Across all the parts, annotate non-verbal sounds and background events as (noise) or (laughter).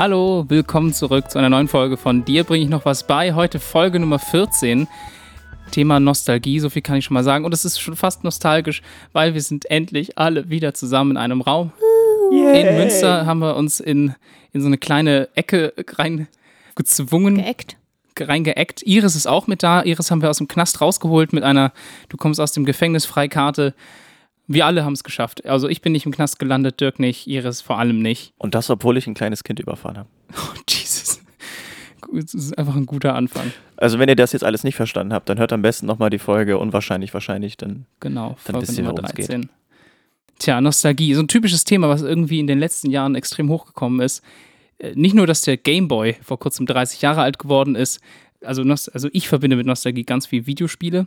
Hallo, willkommen zurück zu einer neuen Folge von Dir bringe ich noch was bei. Heute Folge Nummer 14. Thema Nostalgie, so viel kann ich schon mal sagen. Und es ist schon fast nostalgisch, weil wir sind endlich alle wieder zusammen in einem Raum. Yay. In Münster haben wir uns in, in so eine kleine Ecke reingezwungen, Geeckt. reingeeckt. Iris ist auch mit da. Iris haben wir aus dem Knast rausgeholt mit einer Du kommst aus dem Gefängnis Freikarte. Wir alle haben es geschafft. Also ich bin nicht im Knast gelandet, Dirk nicht, Iris vor allem nicht. Und das, obwohl ich ein kleines Kind überfahren habe. (laughs) Oh, Jesus. Es ist einfach ein guter Anfang. Also wenn ihr das jetzt alles nicht verstanden habt, dann hört am besten nochmal die Folge Unwahrscheinlich, wahrscheinlich. Dann Genau, Dann Folge wisst ihr, worum es geht. 13. Tja, Nostalgie, so ein typisches Thema, was irgendwie in den letzten Jahren extrem hochgekommen ist. Äh, Nicht nur, dass der Game Boy vor kurzem 30 Jahre alt geworden ist, also, also ich verbinde mit Nostalgie ganz viel Videospiele.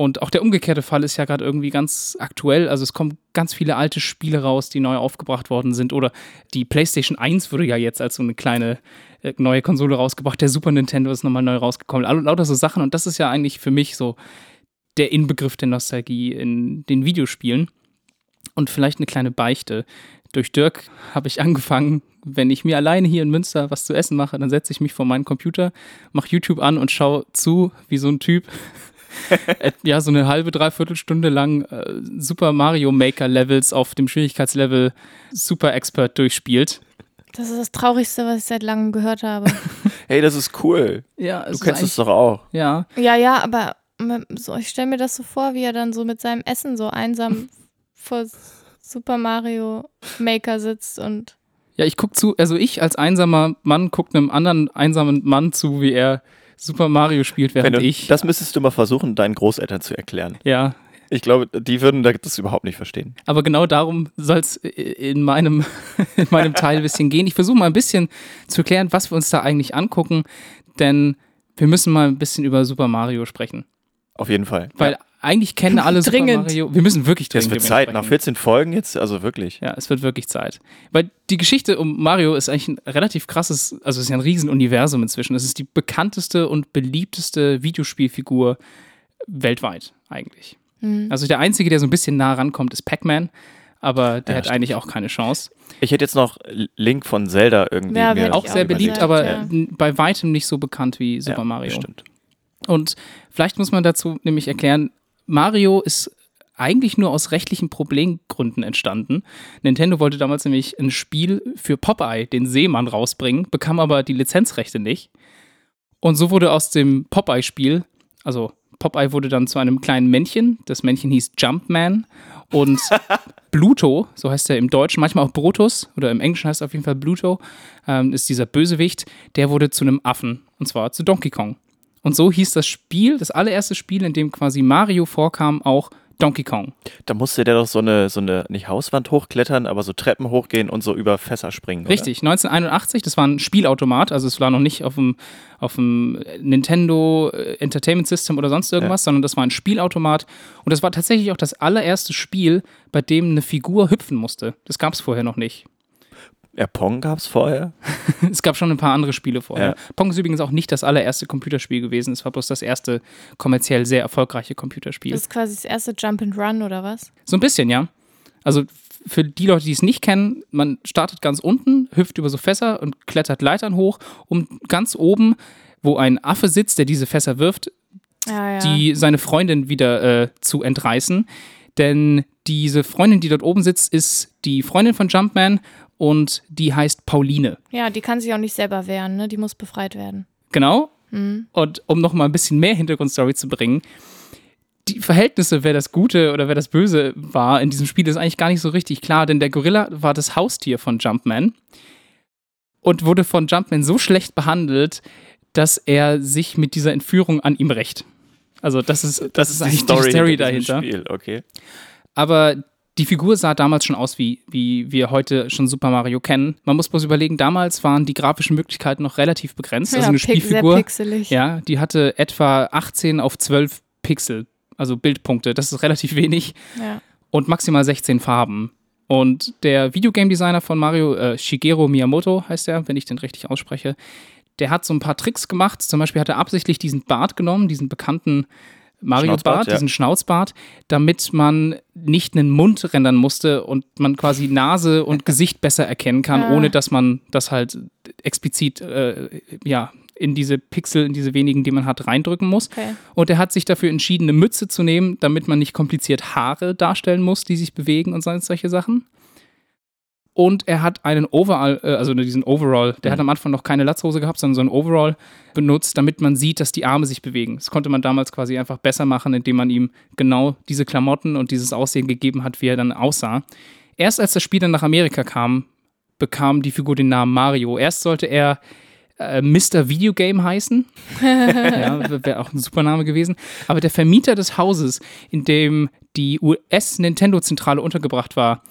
Und auch der umgekehrte Fall ist ja gerade irgendwie ganz aktuell. Also es kommen ganz viele alte Spiele raus, die neu aufgebracht worden sind. Oder die PlayStation 1 wurde ja jetzt als so eine kleine äh, neue Konsole rausgebracht. Der Super Nintendo ist nochmal neu rausgekommen. Lau- Lauter so Sachen. Und das ist ja eigentlich für mich so der Inbegriff der Nostalgie in den Videospielen. Und vielleicht eine kleine Beichte. Durch Dirk habe ich angefangen, wenn ich mir alleine hier in Münster was zu essen mache, dann setze ich mich vor meinen Computer, mache YouTube an und schaue zu, wie so ein Typ (laughs) ja so eine halbe, dreiviertel Stunde lang äh, Super Mario Maker Levels auf dem Schwierigkeitslevel Super Expert durchspielt. Das ist das Traurigste, was ich seit langem gehört habe. (laughs) hey, das ist cool. Ja, Du kennst es doch auch. Ja, ja, ja, aber so, ich stelle mir das so vor, wie er dann so mit seinem Essen so einsam (laughs) vor Super Mario Maker sitzt und Ja, ich guck zu, also ich als einsamer Mann gucke einem anderen einsamen Mann zu, wie er Super Mario spielt, während du, ich. Das müsstest du mal versuchen, deinen Großeltern zu erklären. ja, Ich glaube, die würden das überhaupt nicht verstehen. aber genau darum soll es in meinem, (laughs) in meinem Teil ein bisschen gehen. Ich versuche mal ein bisschen zu erklären, was wir uns da eigentlich angucken, denn wir müssen mal ein bisschen über Super Mario sprechen. Auf jeden Fall. Weil eigentlich kennen alle Super Dringend. Mario. Wir müssen wirklich Es dringend wird drüber Zeit. Nach 14 Folgen jetzt, also wirklich. Ja, es wird wirklich Zeit. Weil die Geschichte um Mario ist eigentlich ein relativ krasses, also es ist ja ein Riesenuniversum inzwischen. Es ist die bekannteste und beliebteste Videospielfigur weltweit eigentlich. hm. Also der einzige, der so ein bisschen nah rankommt, ist Pac-Man, aber der Ja, hat stimmt. eigentlich auch keine Chance. Ich hätte jetzt noch Link von Zelda irgendwie. Ja, mir Auch sehr auch beliebt, aber ja. bei weitem nicht so bekannt wie Super ja, Mario. Stimmt. Und vielleicht muss man dazu nämlich erklären, Mario ist eigentlich nur aus rechtlichen Problemgründen entstanden. Nintendo wollte damals nämlich ein Spiel für Popeye, den Seemann, rausbringen, bekam aber die Lizenzrechte nicht. Und so wurde aus dem Popeye-Spiel, also Popeye wurde dann zu einem kleinen Männchen, das Männchen hieß Jumpman und (laughs) Bluto, so heißt er im Deutschen, manchmal auch Brutus oder im Englischen heißt er auf jeden Fall Bluto, ähm, ist dieser Bösewicht, der wurde zu einem Affen und zwar zu Donkey Kong. Und so hieß das Spiel, das allererste Spiel, in dem quasi Mario vorkam, auch Donkey Kong. Da musste der doch so eine, so eine, nicht Hauswand hochklettern, aber so Treppen hochgehen und so über Fässer springen. oder? Richtig, 1981, das war ein Spielautomat, also es war noch nicht auf dem, auf dem Nintendo äh, Entertainment System oder sonst irgendwas, sondern das war ein Spielautomat. Und das war tatsächlich auch das allererste Spiel, bei dem eine Figur hüpfen musste. Das gab es vorher noch nicht. Ja, Pong gab es vorher. (laughs) Es gab schon ein paar andere Spiele vorher. Ja. Pong ist übrigens auch nicht das allererste Computerspiel gewesen, es war bloß das erste kommerziell sehr erfolgreiche Computerspiel. das ist quasi das erste Jump and Run oder was? So ein bisschen, ja. Also für die Leute, die es nicht kennen, man startet ganz unten, hüpft über so Fässer und klettert Leitern hoch, um ganz oben, wo ein Affe sitzt, der diese Fässer wirft, Ja, ja. die seine Freundin wieder äh, zu entreißen. Denn diese Freundin, die dort oben sitzt, ist die Freundin von Jumpman und die heißt Pauline. ja, die kann sich auch nicht selber wehren, ne? Die muss befreit werden. Genau. Mhm. Und um noch mal ein bisschen mehr Hintergrundstory zu bringen, die Verhältnisse, wer das Gute oder wer das Böse war in diesem Spiel, ist eigentlich gar nicht so richtig klar, denn der Gorilla war das Haustier von Jumpman und wurde von Jumpman so schlecht behandelt, dass er sich mit dieser Entführung an ihm rächt. Also das ist, das, ist, eigentlich die Story, hinter diesem dahinter. Spiel, okay. Aber die Figur sah damals schon aus, wie, wie wir heute schon Super Mario kennen. Man muss bloß überlegen, damals waren die grafischen Möglichkeiten noch relativ begrenzt. also eine pick- sehr Spielfigur, pixelig. ja, die hatte etwa 18 auf 12 Pixel, also Bildpunkte. Das ist relativ wenig. Ja. Und maximal 16 Farben. Und der Videogame-Designer von Mario, äh, Shigeru Miyamoto heißt er, wenn ich den richtig ausspreche, der hat so ein paar Tricks gemacht. Zum Beispiel hat er absichtlich diesen Bart genommen, diesen bekannten Mario Bart, ja. diesen Schnauzbart, damit man nicht einen Mund rendern musste und man quasi Nase und Gesicht besser erkennen kann, Ah. ohne dass man das halt explizit äh, ja, in diese Pixel, in diese wenigen, die man hat, reindrücken muss. Okay. Und er hat sich dafür entschieden, eine Mütze zu nehmen, damit man nicht kompliziert Haare darstellen muss, die sich bewegen und so- solche Sachen. Und er hat einen Overall, äh, also diesen Overall, der Mhm. hat am Anfang noch keine Latzhose gehabt, sondern so einen Overall benutzt, damit man sieht, dass die Arme sich bewegen. Das konnte man damals quasi einfach besser machen, indem man ihm genau diese Klamotten und dieses Aussehen gegeben hat, wie er dann aussah. Erst als das Spiel dann nach Amerika kam, bekam die Figur den Namen Mario. Erst sollte er äh, Mr. Videogame heißen. (laughs) ja, wäre auch ein super Name gewesen. Aber der Vermieter des Hauses, in dem die US-Nintendo-Zentrale untergebracht war,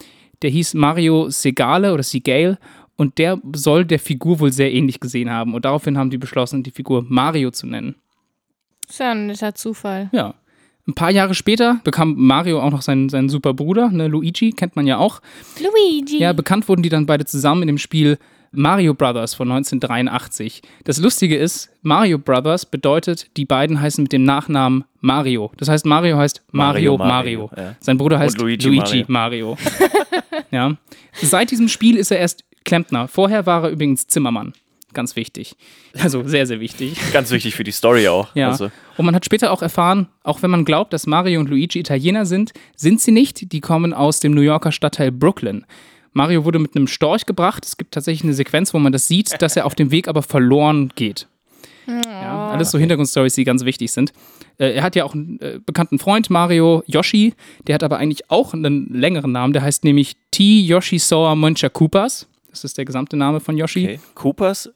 der hieß Mario Segale oder Segale und der soll der Figur wohl sehr ähnlich gesehen haben. Und daraufhin haben die beschlossen, die Figur Mario zu nennen. Ist ja ein netter Zufall. Ja. Ein paar Jahre später bekam Mario auch noch seinen, seinen super Bruder, ne, Luigi, kennt man ja auch. Luigi. Ja, bekannt wurden die dann beide zusammen in dem Spiel Mario Brothers von 1983. Das Lustige ist, Mario Brothers bedeutet, die beiden heißen mit dem Nachnamen Mario. Das heißt, Mario heißt Mario Mario, Mario. Mario, ja. Sein Bruder heißt Und Luigi Luigi, Mario. (laughs) ja. Seit diesem Spiel ist er erst Klempner. Vorher war er übrigens Zimmermann. Ganz wichtig. Also sehr, sehr wichtig. (laughs) Ganz wichtig für die Story auch. Ja. Also, Und man hat später auch erfahren, auch wenn man glaubt, dass Mario und Luigi Italiener sind, sind sie nicht. Die kommen aus dem New Yorker Stadtteil Brooklyn. Mario wurde mit einem Storch gebracht. Es gibt tatsächlich eine Sequenz, wo man das sieht, dass er auf dem Weg aber verloren geht. Ja, alles so Hintergrundstories, die ganz wichtig sind. Äh, er hat ja auch einen äh, bekannten Freund, Mario Yoshi. Der hat aber eigentlich auch einen längeren Namen. Der heißt nämlich T. Yoshi Soa Moncha Koopas. Das ist der gesamte Name von Yoshi. okay. Coopers?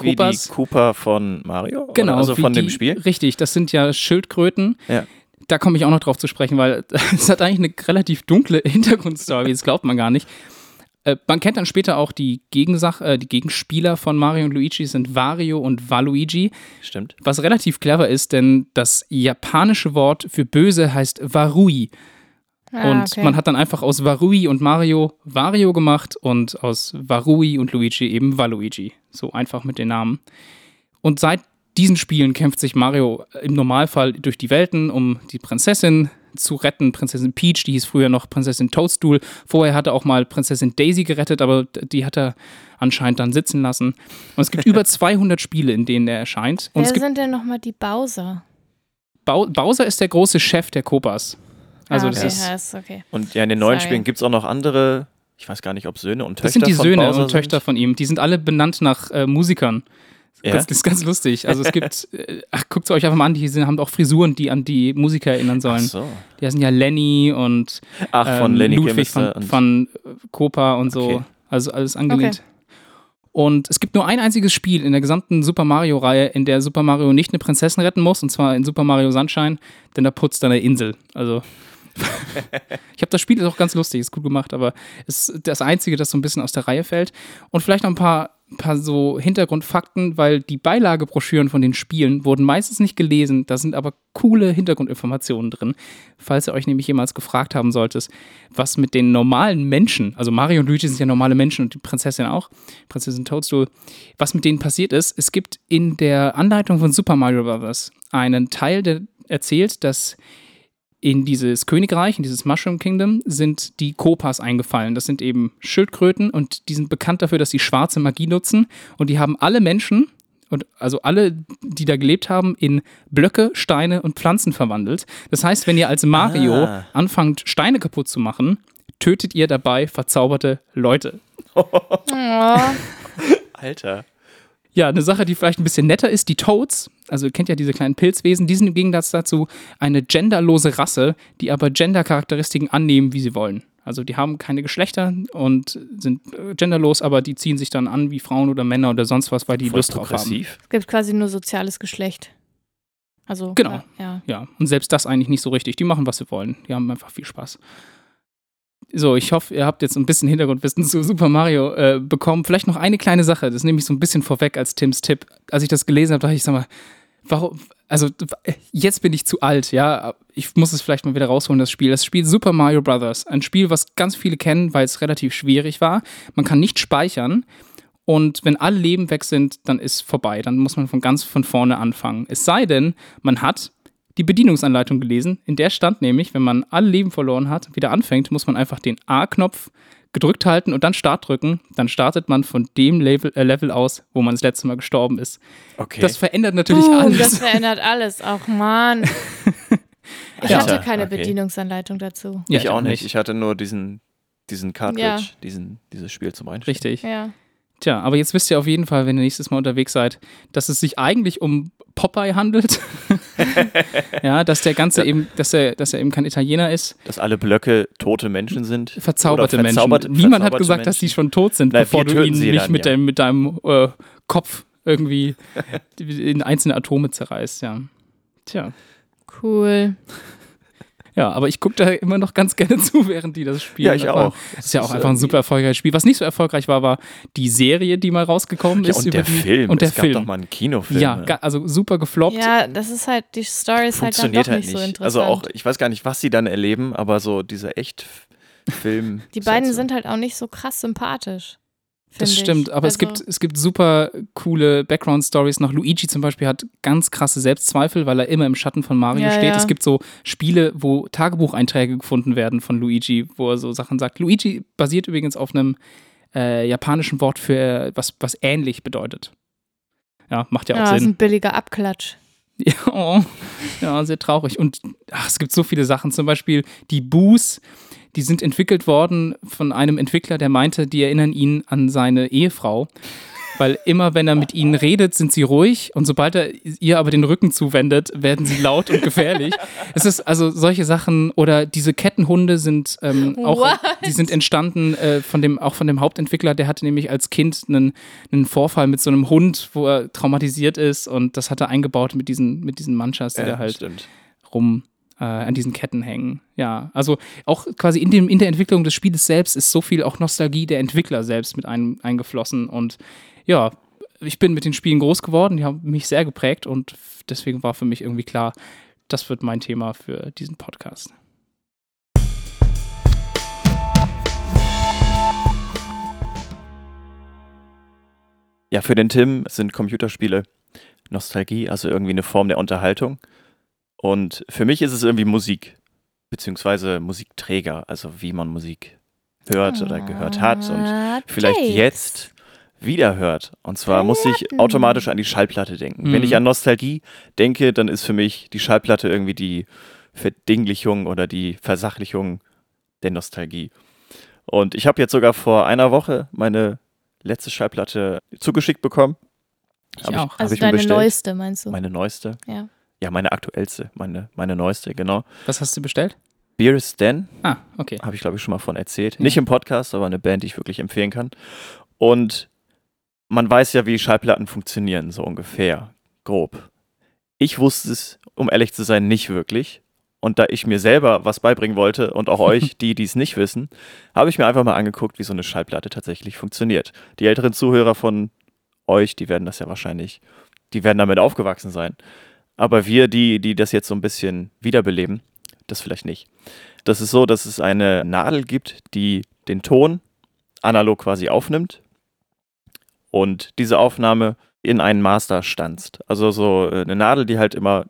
Wie Coopers. die Cooper von Mario? Genau, Oder? Also von dem die- Spiel? Richtig, das sind ja Schildkröten. Ja. Da komme ich auch noch drauf zu sprechen, weil (laughs) es hat eigentlich eine relativ dunkle Hintergrundstory, das glaubt man gar nicht. Äh, man kennt dann später auch die Gegensach äh, die Gegenspieler von Mario und Luigi sind Wario und Waluigi, Stimmt. was relativ clever ist, denn das japanische Wort für böse heißt Warui. Ah, und okay. man hat dann einfach aus Warui und Mario Wario gemacht und aus Warui und Luigi eben Waluigi. So einfach mit den Namen. Und seit diesen Spielen kämpft sich Mario im Normalfall durch die Welten, um die Prinzessin zu retten. Prinzessin Peach, die hieß früher noch Prinzessin Toadstool. Vorher hat er auch mal Prinzessin Daisy gerettet, aber die hat er anscheinend dann sitzen lassen. Und es gibt (laughs) über 200 Spiele, in denen er erscheint. Und Wer sind denn nochmal die Bowser? Bowser ist der große Chef der Kopas. Also ah, das okay, ist ja, ist okay. Und ja, in den neuen Sorry. Spielen gibt es auch noch andere, ich weiß gar nicht, ob Söhne und Töchter Das sind die von Söhne Bowser und Töchter sind. von ihm. Die sind alle benannt nach äh, Musikern. Ja? Das ist ganz lustig. Also es gibt, (laughs) äh, ach, guckt euch einfach mal an, die sind, haben auch Frisuren, die an die Musiker erinnern Ach sollen. so. Die sind ja Lenny und Ach, von ähm, Lenny Ludwig von, Chemister und von äh, Copa und so. Okay. Also alles angelehnt. Und es gibt nur ein einziges Spiel in der gesamten Super Mario-Reihe, in der Super Mario nicht eine Prinzessin retten muss, und zwar in Super Mario Sunshine, denn da putzt er eine Insel. Also. Ich habe das Spiel, ist auch ganz lustig, ist gut gemacht, aber es ist das Einzige, das so ein bisschen aus der Reihe fällt. Und vielleicht noch ein paar, paar so Hintergrundfakten, weil die Beilagebroschüren von den Spielen wurden meistens nicht gelesen, da sind aber coole Hintergrundinformationen drin. Falls ihr euch nämlich jemals gefragt haben solltet, was mit den normalen Menschen, also Mario und Luigi sind ja normale Menschen und die Prinzessin auch, Prinzessin Toadstool, was mit denen passiert ist. Es gibt in der Anleitung von Super Mario Bros. einen Teil, der erzählt, dass in dieses Königreich, in dieses Mushroom Kingdom, sind die Kopas eingefallen. Das sind eben Schildkröten und die sind bekannt dafür, dass sie schwarze Magie nutzen. Und die haben alle Menschen, und also alle, die da gelebt haben, in Blöcke, Steine und Pflanzen verwandelt. Das heißt, wenn ihr als Mario Ah. anfangt, Steine kaputt zu machen, tötet ihr dabei verzauberte Leute. (laughs) Alter. Ja, eine Sache, die vielleicht ein bisschen netter ist, die Toads, also ihr kennt ja diese kleinen Pilzwesen, die sind im Gegensatz dazu eine genderlose Rasse, die aber Gender-Charakteristiken annehmen, wie sie wollen. Also die haben keine Geschlechter und sind äh, genderlos, aber die ziehen sich dann an wie Frauen oder Männer oder sonst was, weil die Voll Lust drauf haben. es gibt quasi nur soziales Geschlecht. Also, Genau. Ja. Ja, und selbst das eigentlich nicht so richtig. Die machen, was sie wollen. Die haben einfach viel Spaß. So, ich hoffe, ihr habt jetzt ein bisschen Hintergrundwissen zu Super Mario äh, bekommen. Vielleicht noch eine kleine Sache, das nehme ich so ein bisschen vorweg als Tims Tipp. Als ich das gelesen habe, dachte ich, sag mal, warum, also jetzt bin ich zu alt, ja. Ich muss es vielleicht mal wieder rausholen, das Spiel. Das Spiel Super Mario Bros. Ein Spiel, was ganz viele kennen, weil es relativ schwierig war. Man kann nicht speichern. Und wenn alle Leben weg sind, dann ist vorbei. Dann muss man von ganz von vorne anfangen. Es sei denn, man hat die Bedienungsanleitung gelesen. In der stand nämlich, wenn man alle Leben verloren hat, wieder anfängt, muss man einfach den A-Knopf gedrückt halten und dann Start drücken. Dann startet man von dem Level, äh, Level aus, wo man das letzte Mal gestorben ist. Okay. Das verändert natürlich Uh, alles. das verändert alles. Auch Mann. (laughs) Ich Ja. hatte keine Okay. Bedienungsanleitung dazu. Ja, ich auch nicht. Ich hatte nur diesen, diesen Cartridge, Ja. diesen, dieses Spiel zum Einstellen. Richtig. Ja. Tja, aber jetzt wisst ihr auf jeden Fall, wenn ihr nächstes Mal unterwegs seid, dass es sich eigentlich um Popeye handelt. (laughs) (laughs) ja, dass der Ganze eben, dass er, dass er eben kein Italiener ist. Dass alle Blöcke tote Menschen sind. Verzauberte Menschen. Niemand hat gesagt, dass die Menschen. schon tot sind, Na, bevor du töten ihn sie nicht dann, mit, ja. deinem, mit deinem äh, Kopf irgendwie (laughs) in einzelne Atome zerreißt, ja. Tja. Cool. Ja, aber ich gucke da immer noch ganz (laughs) gerne zu, während die das spielen. Ja, ich Aber auch. Das ist ja auch einfach ein irgendwie- super erfolgreiches Spiel. Was nicht so erfolgreich war, war die Serie, die mal rausgekommen Ja, ist. und über der die, Film. Und der es gab Film. doch mal einen Kinofilm. ja, ne? also super gefloppt. Ja, das ist halt, die Story ist halt dann doch halt nicht, so interessant. also auch, ich weiß gar nicht, was sie dann erleben, aber so dieser Echt-Film. die ist beiden sind halt auch nicht so krass sympathisch. Das stimmt, ich. aber es, Also, gibt, es gibt super coole Background-Stories. Noch Luigi zum Beispiel hat ganz krasse Selbstzweifel, weil er immer im Schatten von Mario Ja, steht. ja. Es gibt so Spiele, wo Tagebucheinträge gefunden werden von Luigi, wo er so Sachen sagt. Luigi basiert übrigens auf einem äh, japanischen Wort für was, was ähnlich bedeutet. Ja, macht ja auch Ja, ist Sinn. ein billiger Abklatsch. (laughs) Ja, oh, ja, sehr traurig. Und ach, es gibt so viele Sachen. Zum Beispiel die Boos, die sind entwickelt worden von einem Entwickler, der meinte, die erinnern ihn an seine Ehefrau. Weil immer, wenn er mit ihnen redet, sind sie ruhig und sobald er ihr aber den Rücken zuwendet, werden sie laut und gefährlich. (laughs) Es ist also solche Sachen oder diese Kettenhunde sind ähm, auch, What? die sind entstanden äh, von dem auch von dem Hauptentwickler. Der hatte nämlich als Kind einen, einen Vorfall mit so einem Hund, wo er traumatisiert ist und das hat er eingebaut mit diesen mit diesen Manchas, die Ja, da halt stimmt. rum äh, an diesen Ketten hängen. Ja, also auch quasi in, dem, in der Entwicklung des Spieles selbst ist so viel auch Nostalgie der Entwickler selbst mit ein, eingeflossen. Und ja, ich bin mit den Spielen groß geworden, die haben mich sehr geprägt und deswegen war für mich irgendwie klar, das wird mein Thema für diesen Podcast. Ja, für den Tim sind Computerspiele Nostalgie, also irgendwie eine Form der Unterhaltung. Und für mich ist es irgendwie Musik, beziehungsweise Musikträger, also wie man Musik hört oder gehört hat und Ah, vielleicht jetzt wieder hört. Und zwar muss ich automatisch an die Schallplatte denken. Wenn Mhm. ich an Nostalgie denke, dann ist für mich die Schallplatte irgendwie die Verdinglichung oder die Versachlichung der Nostalgie. Und ich habe jetzt sogar vor einer Woche meine letzte Schallplatte zugeschickt bekommen. Ich Hab auch. hab Also ich deine bestellt. neueste, meinst du? Meine neueste. Ja. Ja, meine aktuellste, meine, meine neueste, genau. Was hast du bestellt? Beer is Den, Ah, okay. habe ich glaube ich schon mal von erzählt. Ja. Nicht im Podcast, aber eine Band, die ich wirklich empfehlen kann. Und man weiß ja, wie Schallplatten funktionieren, so ungefähr, grob. Ich wusste es, um ehrlich zu sein, nicht wirklich. Und da ich mir selber was beibringen wollte und auch euch, (laughs) die, die es nicht wissen, habe ich mir einfach mal angeguckt, wie so eine Schallplatte tatsächlich funktioniert. Die älteren Zuhörer von euch, die werden das ja wahrscheinlich, die werden damit aufgewachsen sein. Aber wir, die, die das jetzt so ein bisschen wiederbeleben, das vielleicht nicht. Das ist so, dass es eine Nadel gibt, die den Ton analog quasi aufnimmt und diese Aufnahme in einen Master stanzt. Also so äh, eine Nadel, die halt immer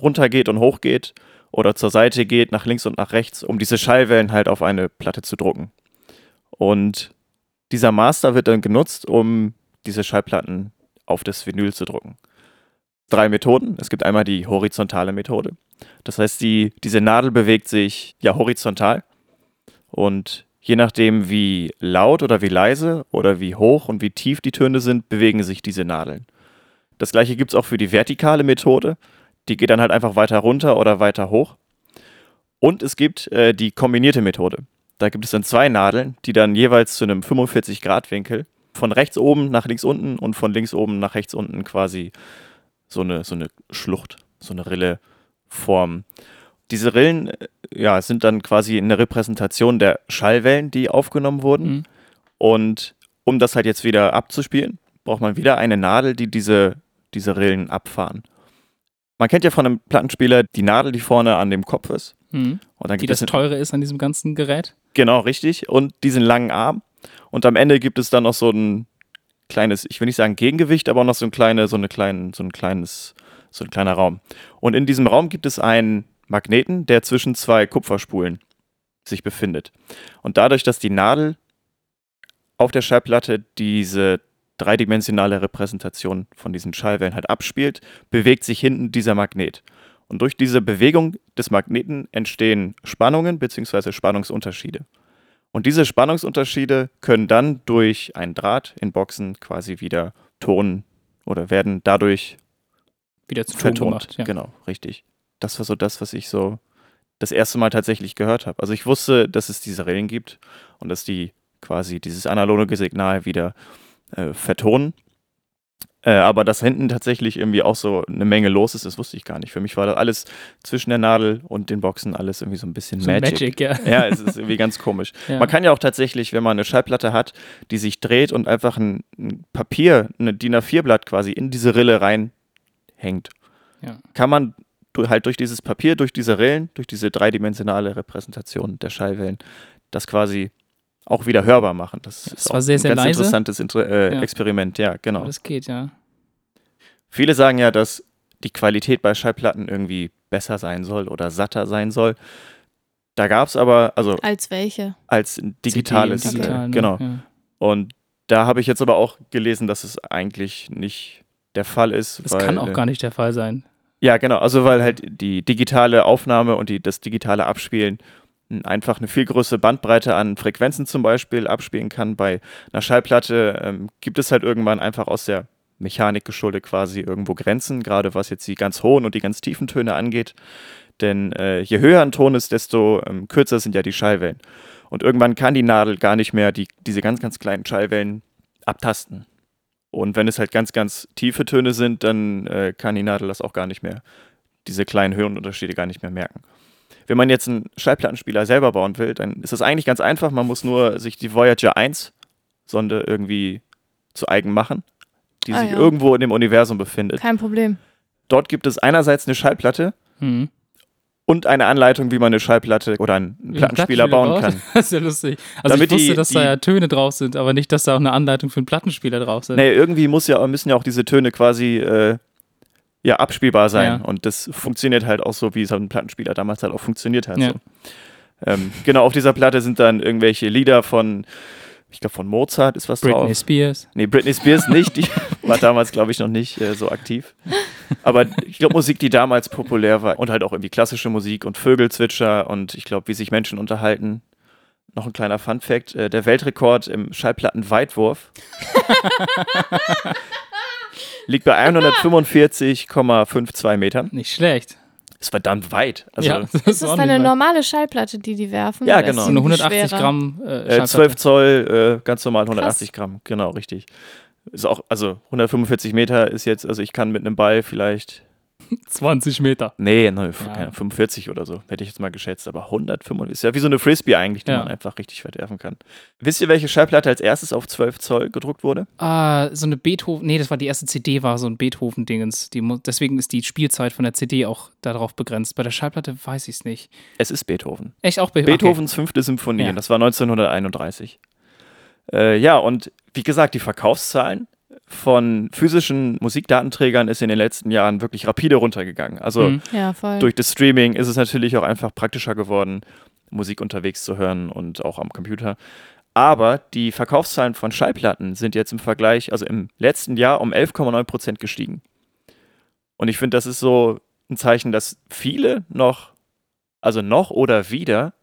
runtergeht und hochgeht oder zur Seite geht, nach links und nach rechts, um diese Schallwellen halt auf eine Platte zu drucken. Und dieser Master wird dann genutzt, um diese Schallplatten auf das Vinyl zu drucken. Drei Methoden. Es gibt einmal die horizontale Methode. Das heißt, die, diese Nadel bewegt sich ja horizontal und je nachdem, wie laut oder wie leise oder wie hoch und wie tief die Töne sind, bewegen sich diese Nadeln. Das gleiche gibt es auch für die vertikale Methode. Die geht dann halt einfach weiter runter oder weiter hoch. Und es gibt äh, die kombinierte Methode. Da gibt es dann zwei Nadeln, die dann jeweils zu einem 45-Grad-Winkel von rechts oben nach links unten und von links oben nach rechts unten quasi so eine, so eine Schlucht, so eine Rille formen. Diese Rillen äh, ja, sind dann quasi eine Repräsentation der Schallwellen, die aufgenommen wurden. Mhm. Und um das halt jetzt wieder abzuspielen, braucht man wieder eine Nadel, die diese, diese Rillen abfahren. Man kennt ja von einem Plattenspieler die Nadel, die vorne an dem Kopf ist. Mhm. Und dann Die das Teure ist an diesem ganzen Gerät. Genau, richtig. Und diesen langen Arm. Und am Ende gibt es dann noch so ein kleines, ich will nicht sagen Gegengewicht, aber auch noch so ein kleine, so eine kleinen, so ein kleines, so ein kleiner Raum. Und in diesem Raum gibt es einen Magneten, der zwischen zwei Kupferspulen sich befindet. Und dadurch, dass die Nadel auf der Schallplatte diese dreidimensionale Repräsentation von diesen Schallwellen halt abspielt, bewegt sich hinten dieser Magnet. Und durch diese Bewegung des Magneten entstehen Spannungen bzw. Spannungsunterschiede. Und diese Spannungsunterschiede können dann durch einen Draht in Boxen quasi wieder Ton oder werden dadurch Wieder zu Ton vertont. gemacht. Ja. Genau, richtig. Das war so das, was ich so das erste Mal tatsächlich gehört habe. Also ich wusste, dass es diese Rillen gibt und dass die quasi dieses analoge Signal wieder äh, vertonen. Äh, aber dass hinten tatsächlich irgendwie auch so eine Menge los ist, das wusste ich gar nicht. Für mich war das alles zwischen der Nadel und den Boxen alles irgendwie so ein bisschen So Magic. Magic, ja. Ja, es ist irgendwie ganz komisch. (laughs) Ja. Man kann ja auch tatsächlich, wenn man eine Schallplatte hat, die sich dreht und einfach ein, ein Papier, ein DIN A4-Blatt quasi in diese Rille reinhängt, Ja. kann man halt durch dieses Papier, durch diese Rillen, durch diese dreidimensionale Repräsentation der Schallwellen, das quasi auch wieder hörbar machen. Das Es ist war auch sehr, ein sehr ganz leise. interessantes Inter äh, Ja. Experiment, ja, genau. Aber das geht, ja. Viele sagen ja, dass die Qualität bei Schallplatten irgendwie besser sein soll oder satter sein soll. Da gab es aber, also Als welche? als digitales, CD digital, äh, ne? genau. Ja. Und da habe ich jetzt aber auch gelesen, dass es eigentlich nicht der Fall ist. Das weil, kann auch äh, gar nicht der Fall sein. Ja, genau. Also weil halt die digitale Aufnahme und die, das digitale Abspielen einfach eine viel größere Bandbreite an Frequenzen zum Beispiel abspielen kann. Bei einer Schallplatte ähm, gibt es halt irgendwann einfach aus der Mechanik geschuldet quasi irgendwo Grenzen, gerade was jetzt die ganz hohen und die ganz tiefen Töne angeht. Denn äh, je höher ein Ton ist, desto ähm, kürzer sind ja die Schallwellen. Und irgendwann kann die Nadel gar nicht mehr die, diese ganz, ganz kleinen Schallwellen abtasten. Und wenn es halt ganz, ganz tiefe Töne sind, dann äh, kann die Nadel das auch gar nicht mehr, diese kleinen Höhenunterschiede gar nicht mehr merken. Wenn man jetzt einen Schallplattenspieler selber bauen will, dann ist das eigentlich ganz einfach. Man muss nur sich die Voyager 1 Sonde irgendwie zu eigen machen, die Ah, sich ja. irgendwo in dem Universum befindet. Kein Problem. Dort gibt es einerseits eine Schallplatte Mhm. Und eine Anleitung, wie man eine Schallplatte oder einen ein Plattenspieler bauen kann. (laughs) Das ist ja lustig. Also Damit ich wusste, die- dass da die- ja Töne drauf sind, aber nicht, dass da auch eine Anleitung für einen Plattenspieler drauf sind. Nee, irgendwie muss ja, müssen ja auch diese Töne quasi äh, ja, abspielbar sein. Ja. Und das funktioniert halt auch so, wie es auf dem Plattenspieler damals halt auch funktioniert hat. Ja. So. Ähm, genau, auf dieser Platte sind dann irgendwelche Lieder von, ich glaube, von Mozart ist was Britney drauf. Spears. Nee, Britney Spears nicht. Die (laughs) war damals, glaube ich, noch nicht äh, so aktiv. Aber ich glaube, Musik, die damals populär war und halt auch irgendwie klassische Musik und Vögelzwitscher und ich glaube, wie sich Menschen unterhalten. Noch ein kleiner Fun-Fact: äh, Der Weltrekord im Schallplattenweitwurf (laughs) liegt bei 145,52 Metern. Nicht schlecht. Ist verdammt weit. Also ja, das Ist das ordentlich eine weit. normale Schallplatte, die die werfen? Ja, ist genau. eine irgendwie 180 schwerer? Gramm äh, äh, Schallplatte. 12 Zoll, äh, ganz normal 180 Gramm. Genau, richtig. Ist auch, also 145 Meter ist jetzt, also ich kann mit einem Ball vielleicht (laughs) 20 Meter. Nee, ne, Ja. keine 45 oder so, hätte ich jetzt mal geschätzt. Aber 145 ist ja wie so eine Frisbee eigentlich, die Ja. man einfach richtig weit werfen kann. Wisst ihr, welche Schallplatte als erstes auf 12 Zoll gedruckt wurde? Ah, so eine Beethoven, nee, das war die erste CD, war so ein Beethoven-Dingens. Deswegen ist die Spielzeit von der CD auch darauf begrenzt. Bei der Schallplatte weiß ich es nicht. Es ist Beethoven. Echt auch Be Beethovens fünfte Symphonie, Ja. das war 1931. Äh, ja, und wie gesagt, die Verkaufszahlen von physischen Musikdatenträgern ist in den letzten Jahren wirklich rapide runtergegangen. Also. Mhm. Ja, durch das Streaming ist es natürlich auch einfach praktischer geworden, Musik unterwegs zu hören und auch am Computer. Aber die Verkaufszahlen von Schallplatten sind jetzt im Vergleich, also im letzten Jahr um 11,9 Prozent gestiegen. Und ich finde, das ist so ein Zeichen, dass viele noch, also noch oder wieder,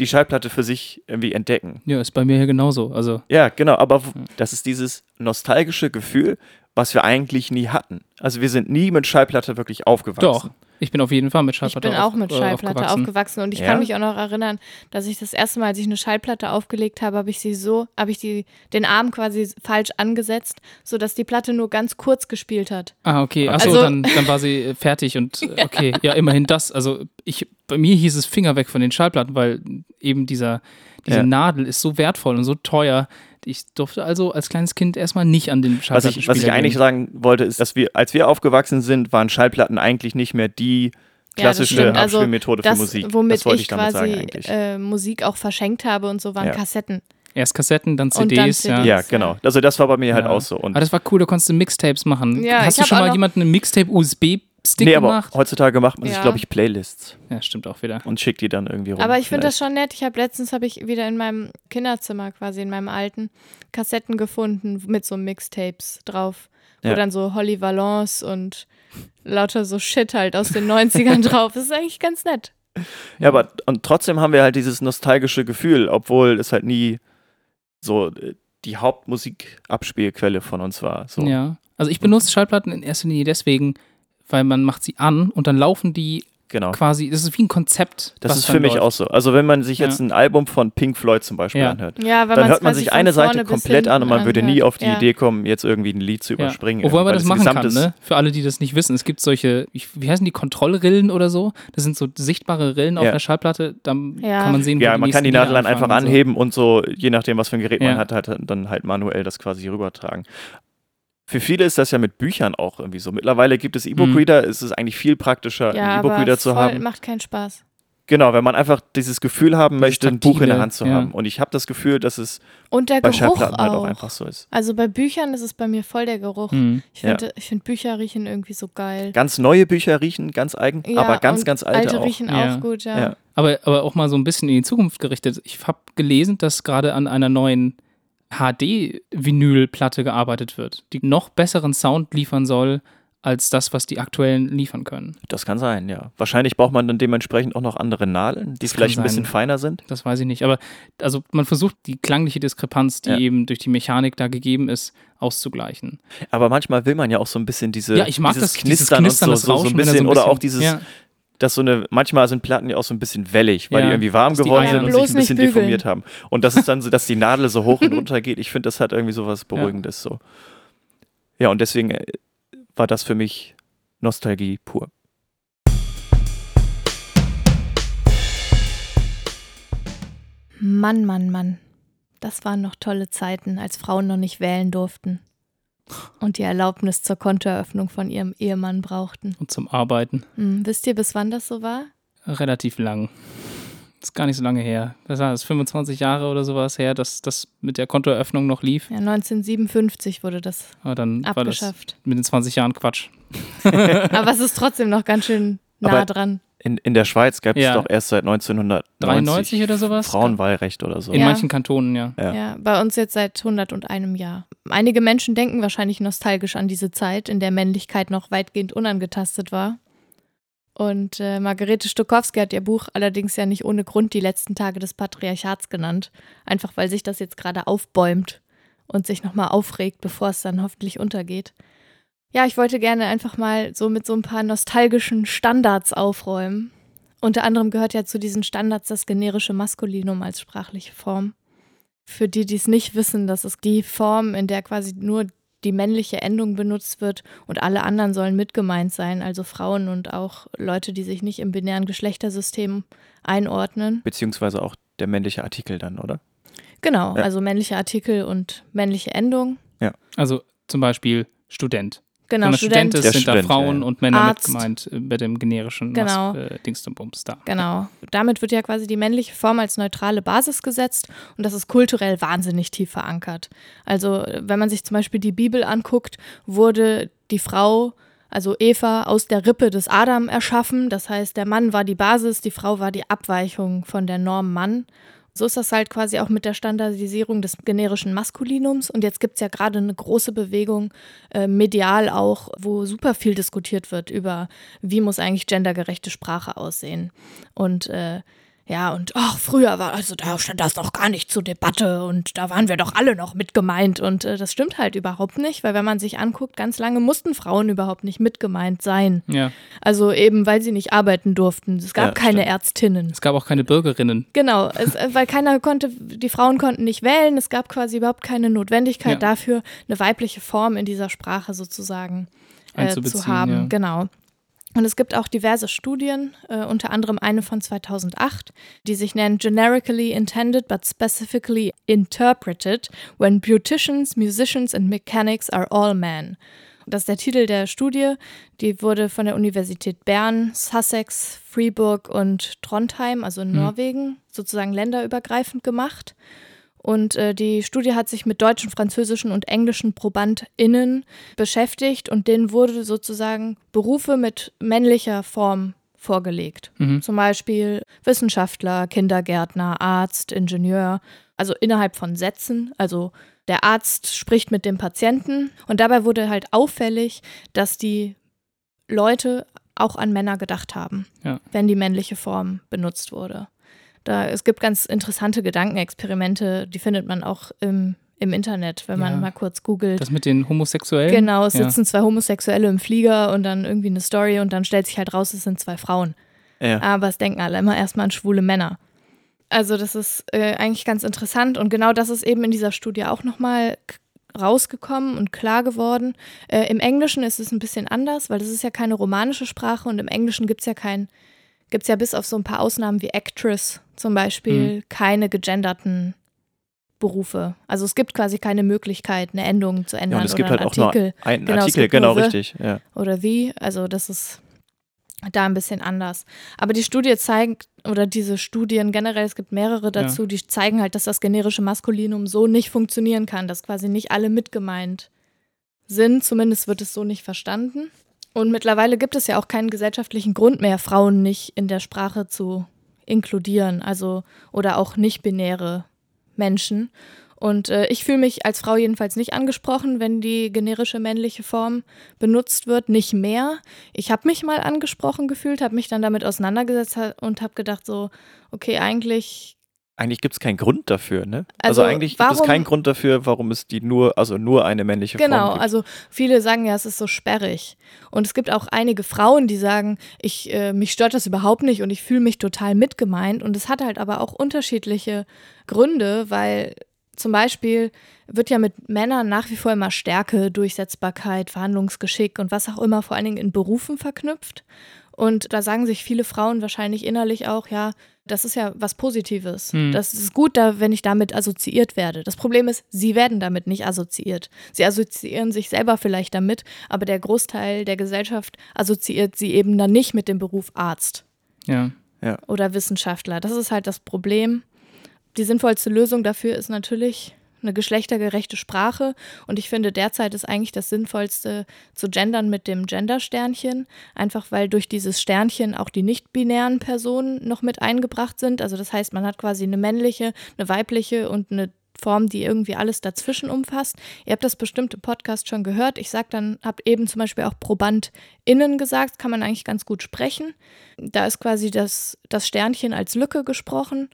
die Schallplatte für sich irgendwie entdecken. Ja, ist bei mir hier genauso. Also, Ja, genau, aber das ist dieses nostalgische Gefühl, was wir eigentlich nie hatten. Also wir sind nie mit Schallplatte wirklich aufgewachsen. doch. Ich bin auf jeden Fall mit Ich Schallplatte bin auch auf- mit äh, Schallplatte aufgewachsen. aufgewachsen und ich Ja? kann mich auch noch erinnern, dass ich das erste Mal, als ich eine Schallplatte aufgelegt habe, habe ich sie so, habe ich die, den Arm quasi falsch angesetzt, sodass die Platte nur ganz kurz gespielt hat. Ah, okay. Achso, Also- dann, dann war sie äh, fertig und (laughs) äh, okay, ja, immerhin das. Also ich, bei mir hieß es Finger weg von den Schallplatten, weil eben dieser, diese Ja. Nadel ist so wertvoll und so teuer. Ich durfte also als kleines Kind erstmal nicht an den Was Schallplatten ich, was ich eigentlich sagen wollte, ist, dass wir, als wir aufgewachsen sind, waren Schallplatten eigentlich nicht mehr die Ja, klassische stimmt. Also Abspielmethode Das, für Musik. womit das wollte ich, ich damit quasi sagen eigentlich. äh, Musik auch verschenkt habe und so waren Ja. Kassetten. Erst Kassetten, dann Und dann CDs. ja. CDs. Ja, ja. genau. Also das war bei mir halt Ja. auch so. Und Aber das war cool, da konntest du Mixtapes machen. Ja, Hast du schon mal jemanden einen Mixtape-USB-Stick nee, aber gemacht? heutzutage macht man sich, Ja. glaube ich, Playlists Ja, stimmt auch wieder. und schickt die dann irgendwie rum. Aber ich finde das schon nett. Ich habe letztens habe ich wieder in meinem Kinderzimmer quasi in meinem alten Kassetten gefunden mit so Mixtapes drauf, wo Ja. dann so Holly Valence und lauter so Shit halt aus den 90ern (laughs) drauf. Das ist eigentlich ganz nett. Ja, aber und trotzdem haben wir halt dieses nostalgische Gefühl, obwohl es halt nie so äh, die Hauptmusikabspielquelle von uns war. So. Ja. Also ich benutze Schallplatten in erster Linie deswegen, weil man macht sie an und dann laufen die Genau. quasi, das ist wie ein Konzept. Das was ist für mich läuft. auch so. Also wenn man sich Ja. jetzt ein Album von Pink Floyd zum Beispiel Ja. anhört, Ja, dann hört man sich eine Seite komplett an und man hinten würde nie anhört. auf die ja. Idee kommen, jetzt irgendwie ein Lied zu Ja. überspringen. Obwohl man weil das machen kann, ne? Für alle, die das nicht wissen. Es gibt solche, ich, wie heißen die, Kontrollrillen oder so? Das sind so sichtbare Rillen auf Ja. der Schallplatte. Dann Ja. kann man sehen, wo Ja, man kann die Nadel dann einfach und anheben und so, je nachdem, was für ein Gerät Ja. man hat, halt dann halt manuell das quasi rübertragen. Für viele ist das ja mit Büchern auch irgendwie so. Mittlerweile gibt es E-Book-Reader, es ist eigentlich viel praktischer, Ja, einen E-Book-Reader zu voll, haben. macht keinen Spaß. Genau, wenn man einfach dieses Gefühl haben möchte, ein Buch in der Hand zu ja. haben. Und ich habe das Gefühl, dass es Und der bei Geruch Schallplatten halt auch auch. einfach so ist. Also bei Büchern ist es bei mir voll der Geruch. so. Hm. Ich finde ich find Bücher riechen irgendwie so geil. Ganz neue Bücher riechen ganz eigen, Ja, aber ganz, und ganz alte, auch. riechen Ja. auch gut, ja. Ja. Aber, aber auch mal so ein bisschen in die Zukunft gerichtet. Ich habe gelesen, dass gerade an einer neuen HD-Vinylplatte gearbeitet wird, die noch besseren Sound liefern soll als das, was die aktuellen liefern können. Das kann sein, ja. Wahrscheinlich braucht man dann dementsprechend auch noch andere Nadeln, die Das vielleicht ein bisschen feiner sind. Das weiß ich nicht. Aber also man versucht die klangliche Diskrepanz, die Ja. eben durch die Mechanik da gegeben ist, auszugleichen. Aber manchmal will man ja auch so ein bisschen diese ja, ich mag dieses das dieses Knistern, Knistern, und so, so, so ein er bisschen, oder auch dieses, ja, dass so eine, manchmal sind Platten ja auch so ein bisschen wellig, weil Ja, die irgendwie warm geworden sind und sich ein bisschen deformiert haben. Und das ist dann so, dass die Nadel so hoch und (laughs) runter geht. Ich finde, das hat irgendwie so was Beruhigendes so. Ja, und deswegen äh, war das für mich Nostalgie pur. Mann, Mann, Mann. Das waren noch tolle Zeiten, als Frauen noch nicht wählen durften. Und die Erlaubnis zur Kontoeröffnung von ihrem Ehemann brauchten. und zum Arbeiten. Hm, wisst ihr, bis wann das so war? Relativ lang. ist gar nicht so lange her. Das ist 25 Jahre oder sowas her, dass das mit der Kontoeröffnung noch lief. Ja, 1957 wurde das Aber dann war das abgeschafft. mit den 20 Jahren Quatsch. (laughs) Aber es ist trotzdem noch ganz schön nah Aber- dran. In, in der Schweiz gab es Ja. doch erst seit 1993 93 oder sowas? Frauenwahlrecht oder so. In Ja. manchen Kantonen, ja. Ja. Ja. bei uns jetzt seit 101 Jahr. Einige Menschen denken wahrscheinlich nostalgisch an diese Zeit, in der Männlichkeit noch weitgehend unangetastet war. Und äh, Margarete Stokowski hat ihr Buch allerdings ja nicht ohne Grund die letzten Tage des Patriarchats genannt. Einfach weil sich das jetzt gerade aufbäumt und sich nochmal aufregt, bevor es dann hoffentlich untergeht. Ja, ich wollte gerne einfach mal so mit so ein paar nostalgischen Standards aufräumen. Unter anderem gehört ja zu diesen Standards das generische Maskulinum als sprachliche Form. Für die, die es nicht wissen, das ist die Form, in der quasi nur die männliche Endung benutzt wird und alle anderen sollen mitgemeint sein, also Frauen und auch Leute, die sich nicht im binären Geschlechtersystem einordnen. Beziehungsweise auch der männliche Artikel dann, oder? Genau, Ja. also männliche Artikel und männliche Endung. Also zum Beispiel Student. Genau, Student. Student ist, sind da Frauen ja. und Männer Arzt. mit gemeint äh, bei dem generischen Genau. Mas äh, Dingsdumbums da. Genau. Damit wird ja quasi die männliche Form als neutrale Basis gesetzt und das ist kulturell wahnsinnig tief verankert. Also, wenn man sich zum Beispiel die Bibel anguckt, wurde die Frau, also Eva, aus der Rippe des Adam erschaffen. Das heißt, der Mann war die Basis, die Frau war die Abweichung von der Norm Mann. So ist das halt quasi auch mit der Standardisierung des generischen Maskulinums. Und jetzt gibt es ja gerade eine große Bewegung, äh, medial auch, wo super viel diskutiert wird über, wie muss eigentlich gendergerechte Sprache aussehen. Und äh, ja, und ach, früher war, also da stand das noch gar nicht zur Debatte und da waren wir doch alle noch mitgemeint. Und äh, das stimmt halt überhaupt nicht, weil wenn man sich anguckt, ganz lange mussten Frauen überhaupt nicht mitgemeint sein. Ja. Also eben, weil sie nicht arbeiten durften. Es gab Ja, keine stimmt. Ärztinnen. Es gab auch keine Bürgerinnen. Genau, es, äh, weil keiner konnte, die Frauen konnten nicht wählen, es gab quasi überhaupt keine Notwendigkeit Ja. dafür, eine weibliche Form in dieser Sprache sozusagen äh, zu haben. ja. Genau. Und es gibt auch diverse Studien, äh, unter anderem eine von 2008, die sich nennen Generically Intended but Specifically Interpreted When Beauticians, Musicians and Mechanics are all men. Das ist der Titel der Studie. Die wurde von der Universität Bern, Sussex, Fribourg und Trondheim, also in Mhm. Norwegen, sozusagen länderübergreifend gemacht. Und äh, die Studie hat sich mit deutschen, französischen und englischen ProbandInnen beschäftigt und denen wurde sozusagen Berufe mit männlicher Form vorgelegt. Mhm. Zum Beispiel Wissenschaftler, Kindergärtner, Arzt, Ingenieur, also innerhalb von Sätzen. Also der Arzt spricht mit dem Patienten und dabei wurde halt auffällig, dass die Leute auch an Männer gedacht haben, Ja. wenn die männliche Form benutzt wurde. Da, es gibt ganz interessante Gedankenexperimente, die findet man auch im, im Internet, wenn man Ja. mal kurz googelt. Das mit den Homosexuellen? Genau, es Ja. sitzen zwei Homosexuelle im Flieger und dann irgendwie eine Story und dann stellt sich halt raus, es sind zwei Frauen. Ja. Aber es denken alle immer erstmal an schwule Männer. Also das ist äh, eigentlich ganz interessant und genau das ist eben in dieser Studie auch nochmal rausgekommen und klar geworden. Äh, Im Englischen ist es ein bisschen anders, weil das ist ja keine romanische Sprache und im Englischen gibt es ja kein, gibt es ja bis auf so ein paar Ausnahmen wie Actress zum Beispiel keine gegenderten Berufe. Also es gibt quasi keine Möglichkeit, eine Endung zu Ja, ändern und es oder gibt halt einen auch nur Artikel einen Genau, Artikel, genau, richtig. Ja. oder wie. Also das ist da ein bisschen anders. Aber die Studie zeigt, oder diese Studien generell, es gibt mehrere dazu, die zeigen halt, dass das generische Maskulinum so nicht funktionieren kann, dass quasi nicht alle mitgemeint sind. Zumindest wird es so nicht verstanden. Und mittlerweile gibt es ja auch keinen gesellschaftlichen Grund mehr, Frauen nicht in der Sprache zu inkludieren, also oder auch nicht-binäre Menschen. Und äh, ich fühle mich als Frau jedenfalls nicht angesprochen, wenn die generische männliche Form benutzt wird, nicht mehr. Ich habe mich mal angesprochen gefühlt, habe mich dann damit auseinandergesetzt und habe gedacht so, okay, eigentlich Eigentlich gibt es keinen Grund dafür, ne? Also, Also, eigentlich gibt es keinen Grund dafür, warum es die nur, also nur eine männliche Genau, Form gibt. also viele sagen ja, es ist so sperrig. Und es gibt auch einige Frauen, die sagen, ich, äh, mich stört das überhaupt nicht und ich fühle mich total mitgemeint. Und es hat halt aber auch unterschiedliche Gründe, weil zum Beispiel wird ja mit Männern nach wie vor immer Stärke, Durchsetzbarkeit, Verhandlungsgeschick und was auch immer vor allen Dingen in Berufen verknüpft. Und da sagen sich viele Frauen wahrscheinlich innerlich auch, ja, das ist ja was Positives. Hm. Das ist gut, da, wenn ich damit assoziiert werde. Das Problem ist, sie werden damit nicht assoziiert. Sie assoziieren sich selber vielleicht damit, aber der Großteil der Gesellschaft assoziiert sie eben dann nicht mit dem Beruf Arzt Ja. oder Wissenschaftler. Das ist halt das Problem. Die sinnvollste Lösung dafür ist natürlich eine geschlechtergerechte Sprache. Und ich finde, derzeit ist eigentlich das Sinnvollste zu gendern mit dem Gender-Sternchen. Einfach weil durch dieses Sternchen auch die nicht-binären Personen noch mit eingebracht sind. Also das heißt, man hat quasi eine männliche, eine weibliche und eine Form, die irgendwie alles dazwischen umfasst. Ihr habt das bestimmt im Podcast schon gehört. Ich sag dann, habe eben zum Beispiel auch ProbandInnen gesagt, kann man eigentlich ganz gut sprechen. Da ist quasi das, das Sternchen als Lücke gesprochen.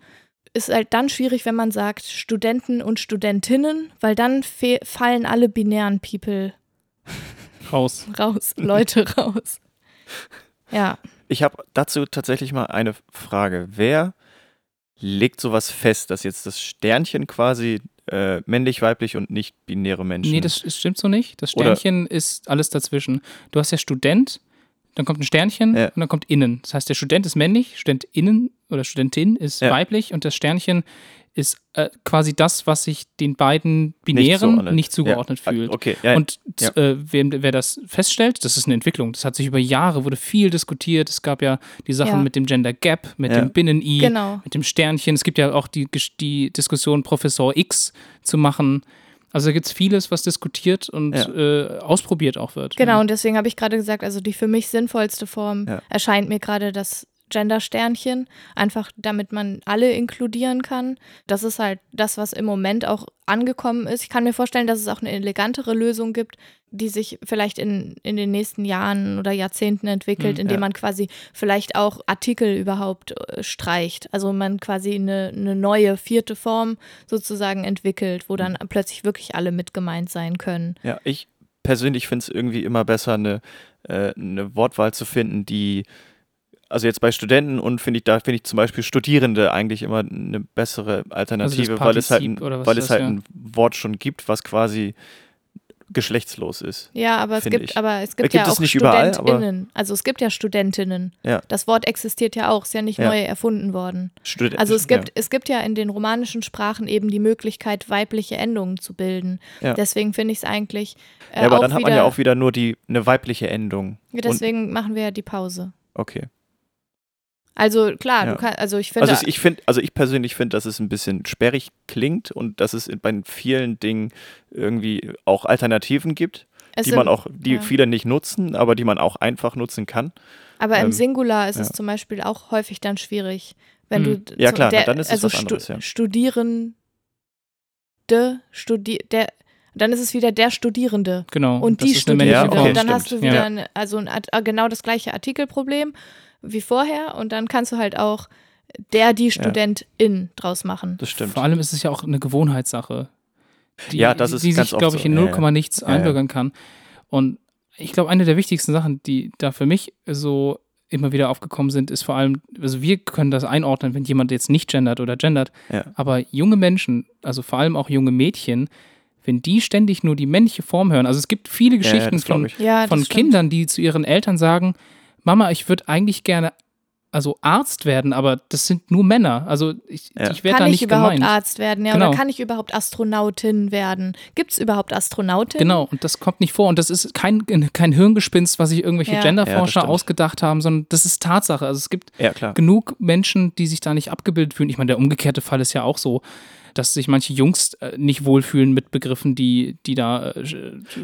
Ist halt dann schwierig, wenn man sagt Studenten und Studentinnen, weil dann fallen alle binären People Raus. raus, Leute (laughs) raus. Ja, Ich habe dazu tatsächlich mal eine Frage. Wer legt sowas fest, dass jetzt das Sternchen quasi äh, männlich, weiblich und nicht binäre Menschen? Nee, das, das stimmt so nicht. Das Oder- Sternchen ist alles dazwischen. Du hast ja Student, dann kommt ein Sternchen Ja. und dann kommt innen. Das heißt, der Student ist männlich, Studentinnen oder Studentin ist Ja. weiblich und das Sternchen ist äh, quasi das, was sich den beiden Binären nicht, zugeordnet. zugeordnet Ja. fühlt. Okay, ja, Und ja. äh, wem, wer das feststellt, das ist eine Entwicklung. Das hat sich über Jahre, wurde viel diskutiert. Es gab ja die Sachen Ja. mit dem Gender Gap, mit Ja. dem Binnen-I, genau. mit dem Sternchen. Es gibt ja auch die, die Diskussion, Professor X zu machen. Also da gibt es vieles, was diskutiert und Ja. äh, ausprobiert auch wird. Genau, und deswegen habe ich gerade gesagt, also die für mich sinnvollste Form Ja. erscheint mir gerade das Gender-Sternchen, einfach damit man alle inkludieren kann. Das ist halt das, was im Moment auch angekommen ist. Ich kann mir vorstellen, dass es auch eine elegantere Lösung gibt, die sich vielleicht in, in den nächsten Jahren oder Jahrzehnten entwickelt, Hm, indem ja. man quasi vielleicht auch Artikel überhaupt äh, streicht. Also man quasi eine, eine neue vierte Form sozusagen entwickelt, wo dann plötzlich wirklich alle mit gemeint sein können. Ja, ich persönlich finde es irgendwie immer besser, eine, äh, eine Wortwahl zu finden, die, also jetzt bei Studenten und finde ich, da finde ich zum Beispiel Studierende eigentlich immer eine bessere Alternative, weil es halt, ein, weil es halt ja? ein Wort schon gibt, was quasi geschlechtslos ist. Ja, aber es gibt, ich. aber es gibt, Gibt ja es auch nicht überall, aber- StudentInnen. also es gibt ja Studentinnen. Ja. Das Wort existiert ja auch, ist ja nicht Ja. neu erfunden worden. Studi Also es gibt, ja. es gibt ja in den romanischen Sprachen eben die Möglichkeit, weibliche Endungen zu bilden. Ja. Deswegen finde ich es eigentlich äh, ja, aber auch dann hat wieder, man ja auch wieder nur die eine weibliche Endung. Ja, deswegen machen wir ja die Pause. Und, okay. Also klar, Ja. du kannst, also ich finde, Also es- ich finde, also ich persönlich finde, dass es ein bisschen sperrig klingt und dass es bei vielen Dingen irgendwie auch Alternativen gibt, es die man im- auch, die ja. viele nicht nutzen, aber die man auch einfach nutzen kann. Aber im Ähm, Singular ist es ja. zum Beispiel auch häufig dann schwierig, wenn Hm. du Ja, klar, der, dann ist es also was anderes, ja. Studierende, Studi der, dann ist es wieder der Studierende Genau. und die männliche Ja, Studierende. okay, und dann stimmt. hast du wieder ein, also ein, äh, genau das gleiche Artikelproblem wie vorher und dann kannst du halt auch der, die Studentin draus machen. Das stimmt. Vor allem ist es ja auch eine Gewohnheitssache. Die, Ja, das ist die ganz sich, glaube ich, so. in Ja, 0, ja. nichts Ja, ja. einbürgern kann. Und ich glaube, eine der wichtigsten Sachen, die da für mich so immer wieder aufgekommen sind, ist vor allem, also wir können das einordnen, wenn jemand jetzt nicht gendert oder gendert, Ja. aber junge Menschen, also vor allem auch junge Mädchen, wenn die ständig nur die männliche Form hören, also es gibt viele Ja, ja, Geschichten glaub von. Ja, von. Kindern, die zu ihren Eltern sagen, Mama, ich würde eigentlich gerne also Arzt werden, aber das sind nur Männer. Also ich, Ja. ich werde Kann da ich nicht überhaupt gemeint. Arzt werden? Ja, Genau. oder kann ich überhaupt Astronautin werden? Gibt es überhaupt Astronautin? Genau, und das kommt nicht vor. Und das ist kein, kein Hirngespinst, was sich irgendwelche Ja. Ja, Genderforscher stimmt. ausgedacht haben, sondern das ist Tatsache. Also es gibt Ja, klar. genug Menschen, die sich da nicht abgebildet fühlen. Ich meine, der umgekehrte Fall ist ja auch so, dass sich manche Jungs äh, nicht wohlfühlen mit Begriffen, die, die da äh,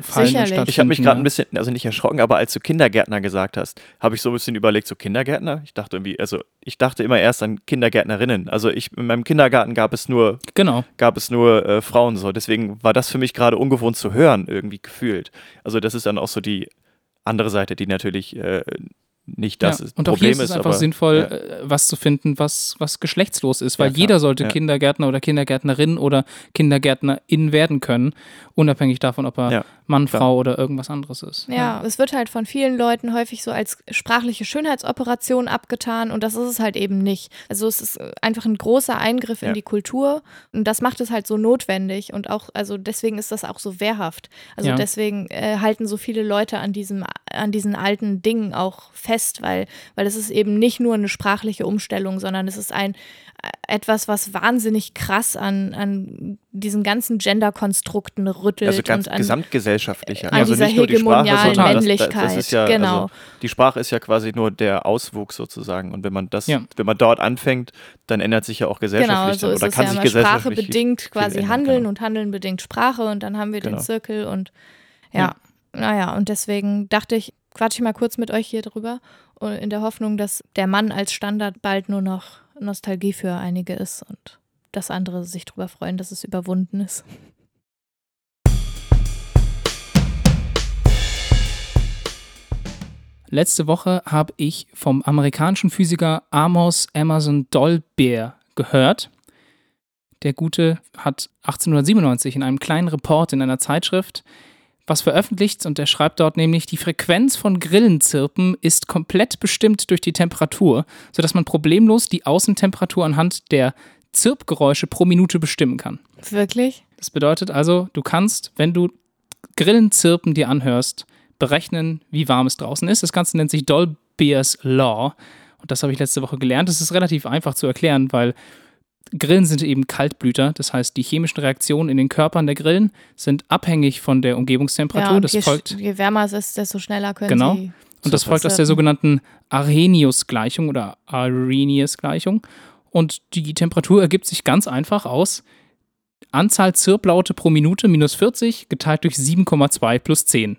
fallen Sicherlich. Ich habe mich gerade ein bisschen, also nicht erschrocken, aber als du Kindergärtner gesagt hast, habe ich so ein bisschen überlegt, so Kindergärtner? Ich dachte irgendwie, also ich dachte immer erst an Kindergärtnerinnen. Also ich, in meinem Kindergarten gab es nur, Genau. gab es nur äh, Frauen so. Deswegen war das für mich gerade ungewohnt zu hören, irgendwie gefühlt. Also das ist dann auch so die andere Seite, die natürlich äh, nicht das ja. ist- Und auch Problem hier ist es einfach aber, sinnvoll, ja. äh, was zu finden, was, was geschlechtslos ist, weil Ja, jeder sollte Ja. Kindergärtner oder Kindergärtnerin oder Kindergärtnerin werden können, unabhängig davon, ob er Ja, Mann, klar. Frau oder irgendwas anderes ist. Ja, es wird halt von vielen Leuten häufig so als sprachliche Schönheitsoperation abgetan und das ist es halt eben nicht. Also es ist einfach ein großer Eingriff in Ja. die Kultur und das macht es halt so notwendig und auch, also deswegen ist das auch so wehrhaft. Also Ja. deswegen äh, halten so viele Leute an diesem, an diesen alten Dingen auch fest, weil, weil es ist eben nicht nur eine sprachliche Umstellung, sondern es ist ein äh, etwas, was wahnsinnig krass an, an diesen ganzen Gender-Konstrukten rüttelt Also ganz und an gesamtgesellschaftlicher. an also dieser nicht nur die Sprache, hegemonialen sondern das, das, Männlichkeit, das ist ja, genau. also die Sprache ist ja quasi nur der Auswuchs sozusagen. Und wenn man das, Ja. wenn man dort anfängt, dann ändert sich ja auch gesellschaftlich Genau, so oder es kann ja sich immer. Sprache gesellschaftlich bedingt quasi ändern, Handeln genau. und Handeln bedingt Sprache und dann haben wir Genau. den Zirkel und ja, naja, und deswegen dachte ich, quatsche ich mal kurz mit euch hier drüber in der Hoffnung, dass der Mann als Standard bald nur noch Nostalgie für einige ist und dass andere sich drüber freuen, dass es überwunden ist. Letzte Woche habe ich vom amerikanischen Physiker Amos Emerson Dolbear gehört. Der Gute hat 1897 in einem kleinen Report in einer Zeitschrift was veröffentlicht und er schreibt dort nämlich, die Frequenz von Grillenzirpen ist komplett bestimmt durch die Temperatur, sodass man problemlos die Außentemperatur anhand der Zirpgeräusche pro Minute bestimmen kann. Wirklich? Das bedeutet also, du kannst, wenn du Grillenzirpen dir anhörst, berechnen, wie warm es draußen ist. Das Ganze nennt sich Dolbears Law. Und das habe ich letzte Woche gelernt. Das ist relativ einfach zu erklären, weil Grillen sind eben Kaltblüter. Das heißt, die chemischen Reaktionen in den Körpern der Grillen sind abhängig von der Umgebungstemperatur. ja, und das je, folgt, je wärmer es ist, desto schneller können Genau. sie. und das folgt aus der sogenannten Arrhenius-Gleichung oder Arrhenius-Gleichung. Und die Temperatur ergibt sich ganz einfach aus Anzahl Zirplaute pro Minute minus 40 geteilt durch 7,2 plus 10.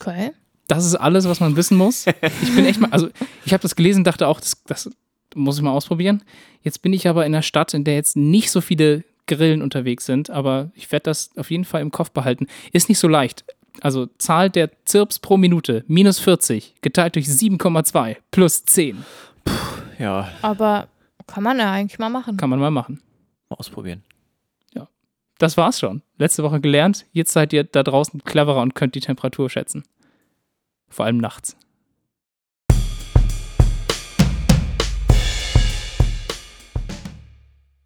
Okay. Das ist alles, was man wissen muss. Ich bin echt mal, also ich habe das gelesen, dachte auch, das, das muss ich mal ausprobieren. Jetzt bin ich aber in einer Stadt, in der jetzt nicht so viele Grillen unterwegs sind, aber ich werde das auf jeden Fall im Kopf behalten. Ist nicht so leicht. Also Zahl der Zirps pro Minute minus 40 geteilt durch 7,2 plus 10. Ja, Aber kann man ja eigentlich mal machen. Kann man mal machen. mal ausprobieren. Das war's schon. Letzte Woche gelernt. Jetzt seid ihr da draußen cleverer und könnt die Temperatur schätzen. Vor allem nachts.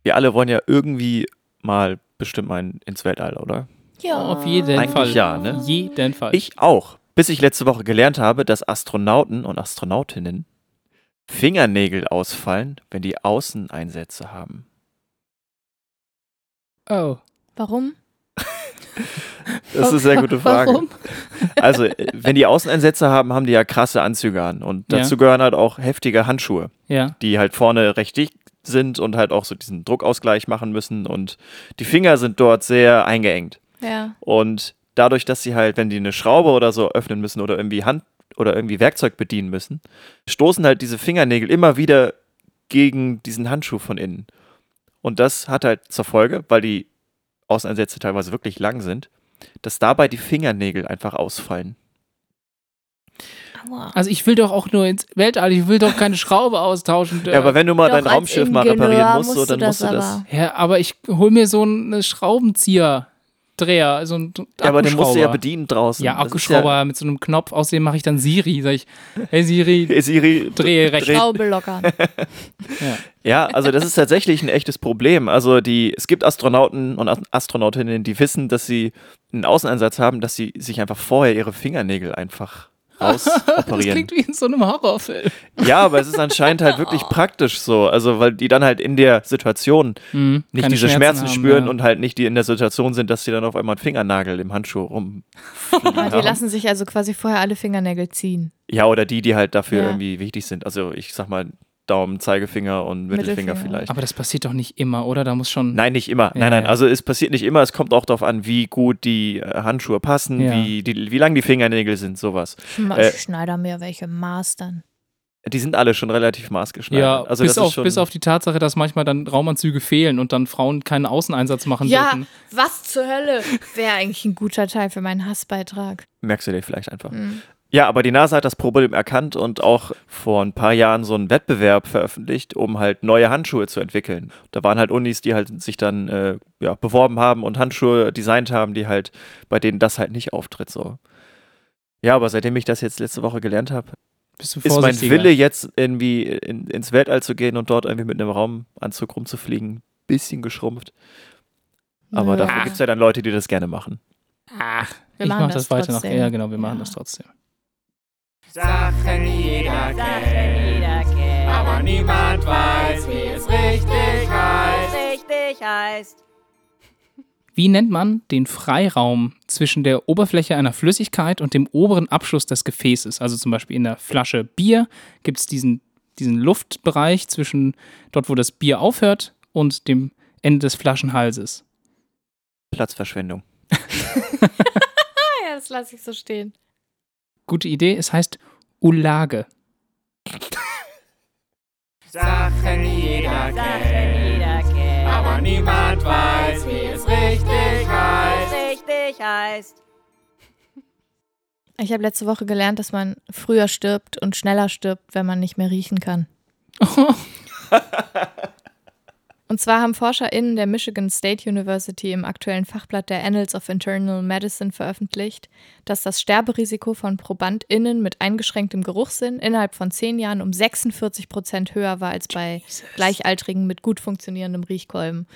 Wir alle wollen ja irgendwie mal bestimmt mal in- ins Weltall, oder? Ja. Auf jeden Eigentlich Fall. ja, ne? Jeden Fall. Ich auch. Bis ich letzte Woche gelernt habe, dass Astronauten und Astronautinnen Fingernägel ausfallen, wenn die Außeneinsätze haben. oh. Warum? (laughs) Das ist eine sehr gute (laughs) Frage. Warum? Also, äh, wenn die Außeneinsätze haben, haben die ja krasse Anzüge an. Und Ja. dazu gehören halt auch heftige Handschuhe, Ja. die halt vorne recht dicht sind und halt auch so diesen Druckausgleich machen müssen. Und die Finger sind dort sehr eingeengt. Ja. Und dadurch, dass sie halt, wenn die eine Schraube oder so öffnen müssen oder irgendwie Hand oder irgendwie Werkzeug bedienen müssen, stoßen halt diese Fingernägel immer wieder gegen diesen Handschuh von innen. Und das hat halt zur Folge, weil die Außeneinsätze teilweise wirklich lang sind, dass dabei die Fingernägel einfach ausfallen. Aua. Also ich will doch auch nur ins Weltall, ich will doch keine Schraube austauschen. Ja, aber wenn du mal Doch, dein Raumschiff mal reparieren musst, so, musst du dann musst du das aber. ja, aber ich hol mir so einen Schraubenzieher, Dreher, so einen Ja, aber den musst du ja bedienen draußen. Ja, Akkuschrauber mit so einem Knopf. Außerdem mache ich dann Siri. Sag ich, hey Siri, (laughs) Ja, Siri, drehe rechts. Dreh- Schraube lockern. (laughs) Ja, also das ist tatsächlich ein echtes Problem. Also die, es gibt Astronauten und Ast- Astronautinnen, die wissen, dass sie einen Außeneinsatz haben, dass sie sich einfach vorher ihre Fingernägel einfach (laughs) Das rausoperieren. klingt wie in so einem Horrorfilm. ja, aber es ist anscheinend halt wirklich (laughs) praktisch so. Also weil die dann halt in der Situation Mhm, nicht diese Schmerzen, haben, spüren ja. und halt nicht die in der Situation sind, dass sie dann auf einmal einen Fingernagel im Handschuh rum. (laughs) Die lassen sich also quasi vorher alle Fingernägel ziehen. Ja, oder die, die halt dafür Ja. irgendwie wichtig sind. Also ich sag mal Daumen, Zeigefinger und Mittelfinger, Mittelfinger. vielleicht. Aber das passiert doch nicht immer, oder? Da muss schon. Nein, nicht immer. Ja, nein, nein. ja. Also es passiert nicht immer. Es kommt auch darauf an, wie gut die äh, Handschuhe passen, Ja. wie, die, wie lang die Fingernägel sind, sowas. Äh, Schneider mir welche mastern. Die sind alle schon relativ maßgeschneidert. Ja, also bis, das ist auf, schon, bis auf die Tatsache, dass manchmal dann Raumanzüge fehlen und dann Frauen keinen Außeneinsatz machen Ja, dürfen. was zur Hölle? Wäre eigentlich ein guter Teil für meinen Hassbeitrag. merkst du dir vielleicht einfach. Hm. Ja, aber die NASA hat das Problem erkannt und auch vor ein paar Jahren so einen Wettbewerb veröffentlicht, um halt neue Handschuhe zu entwickeln. Da waren halt Unis, die halt sich dann äh, ja, beworben haben und Handschuhe designt haben, die halt, bei denen das halt nicht auftritt so. Ja, aber seitdem ich das jetzt letzte Woche gelernt habe, ist mein? Wille jetzt irgendwie in, ins Weltall zu gehen und dort irgendwie mit einem Raumanzug rumzufliegen, bisschen geschrumpft. Aber Naja. dafür gibt es ja dann Leute, die das gerne machen. Ach, Wir ich machen mach das das, weiter noch. trotzdem. Ja, genau, wir machen Ja. das trotzdem. Sachen, jeder kennt, aber niemand weiß, wie es richtig heißt. richtig heißt. Wie nennt man den Freiraum zwischen der Oberfläche einer Flüssigkeit und dem oberen Abschluss des Gefäßes? Also zum Beispiel in der Flasche Bier gibt es diesen, diesen Luftbereich zwischen dort, wo das Bier aufhört und dem Ende des Flaschenhalses. Platzverschwendung. (laughs) Ja, das lasse ich so stehen. Gute Idee, es heißt Ulage. Sachen, jeder kennt, aber niemand weiß, wie es richtig heißt. Richtig heißt. Ich habe letzte Woche gelernt, dass man früher stirbt und schneller stirbt, wenn man nicht mehr riechen kann. (laughs) Und zwar haben ForscherInnen der Michigan State University im aktuellen Fachblatt der Annals of Internal Medicine veröffentlicht, dass das Sterberisiko von ProbandInnen mit eingeschränktem Geruchssinn innerhalb von zehn Jahren um 46 Prozent höher war als bei Gleichaltrigen mit gut funktionierendem Riechkolben.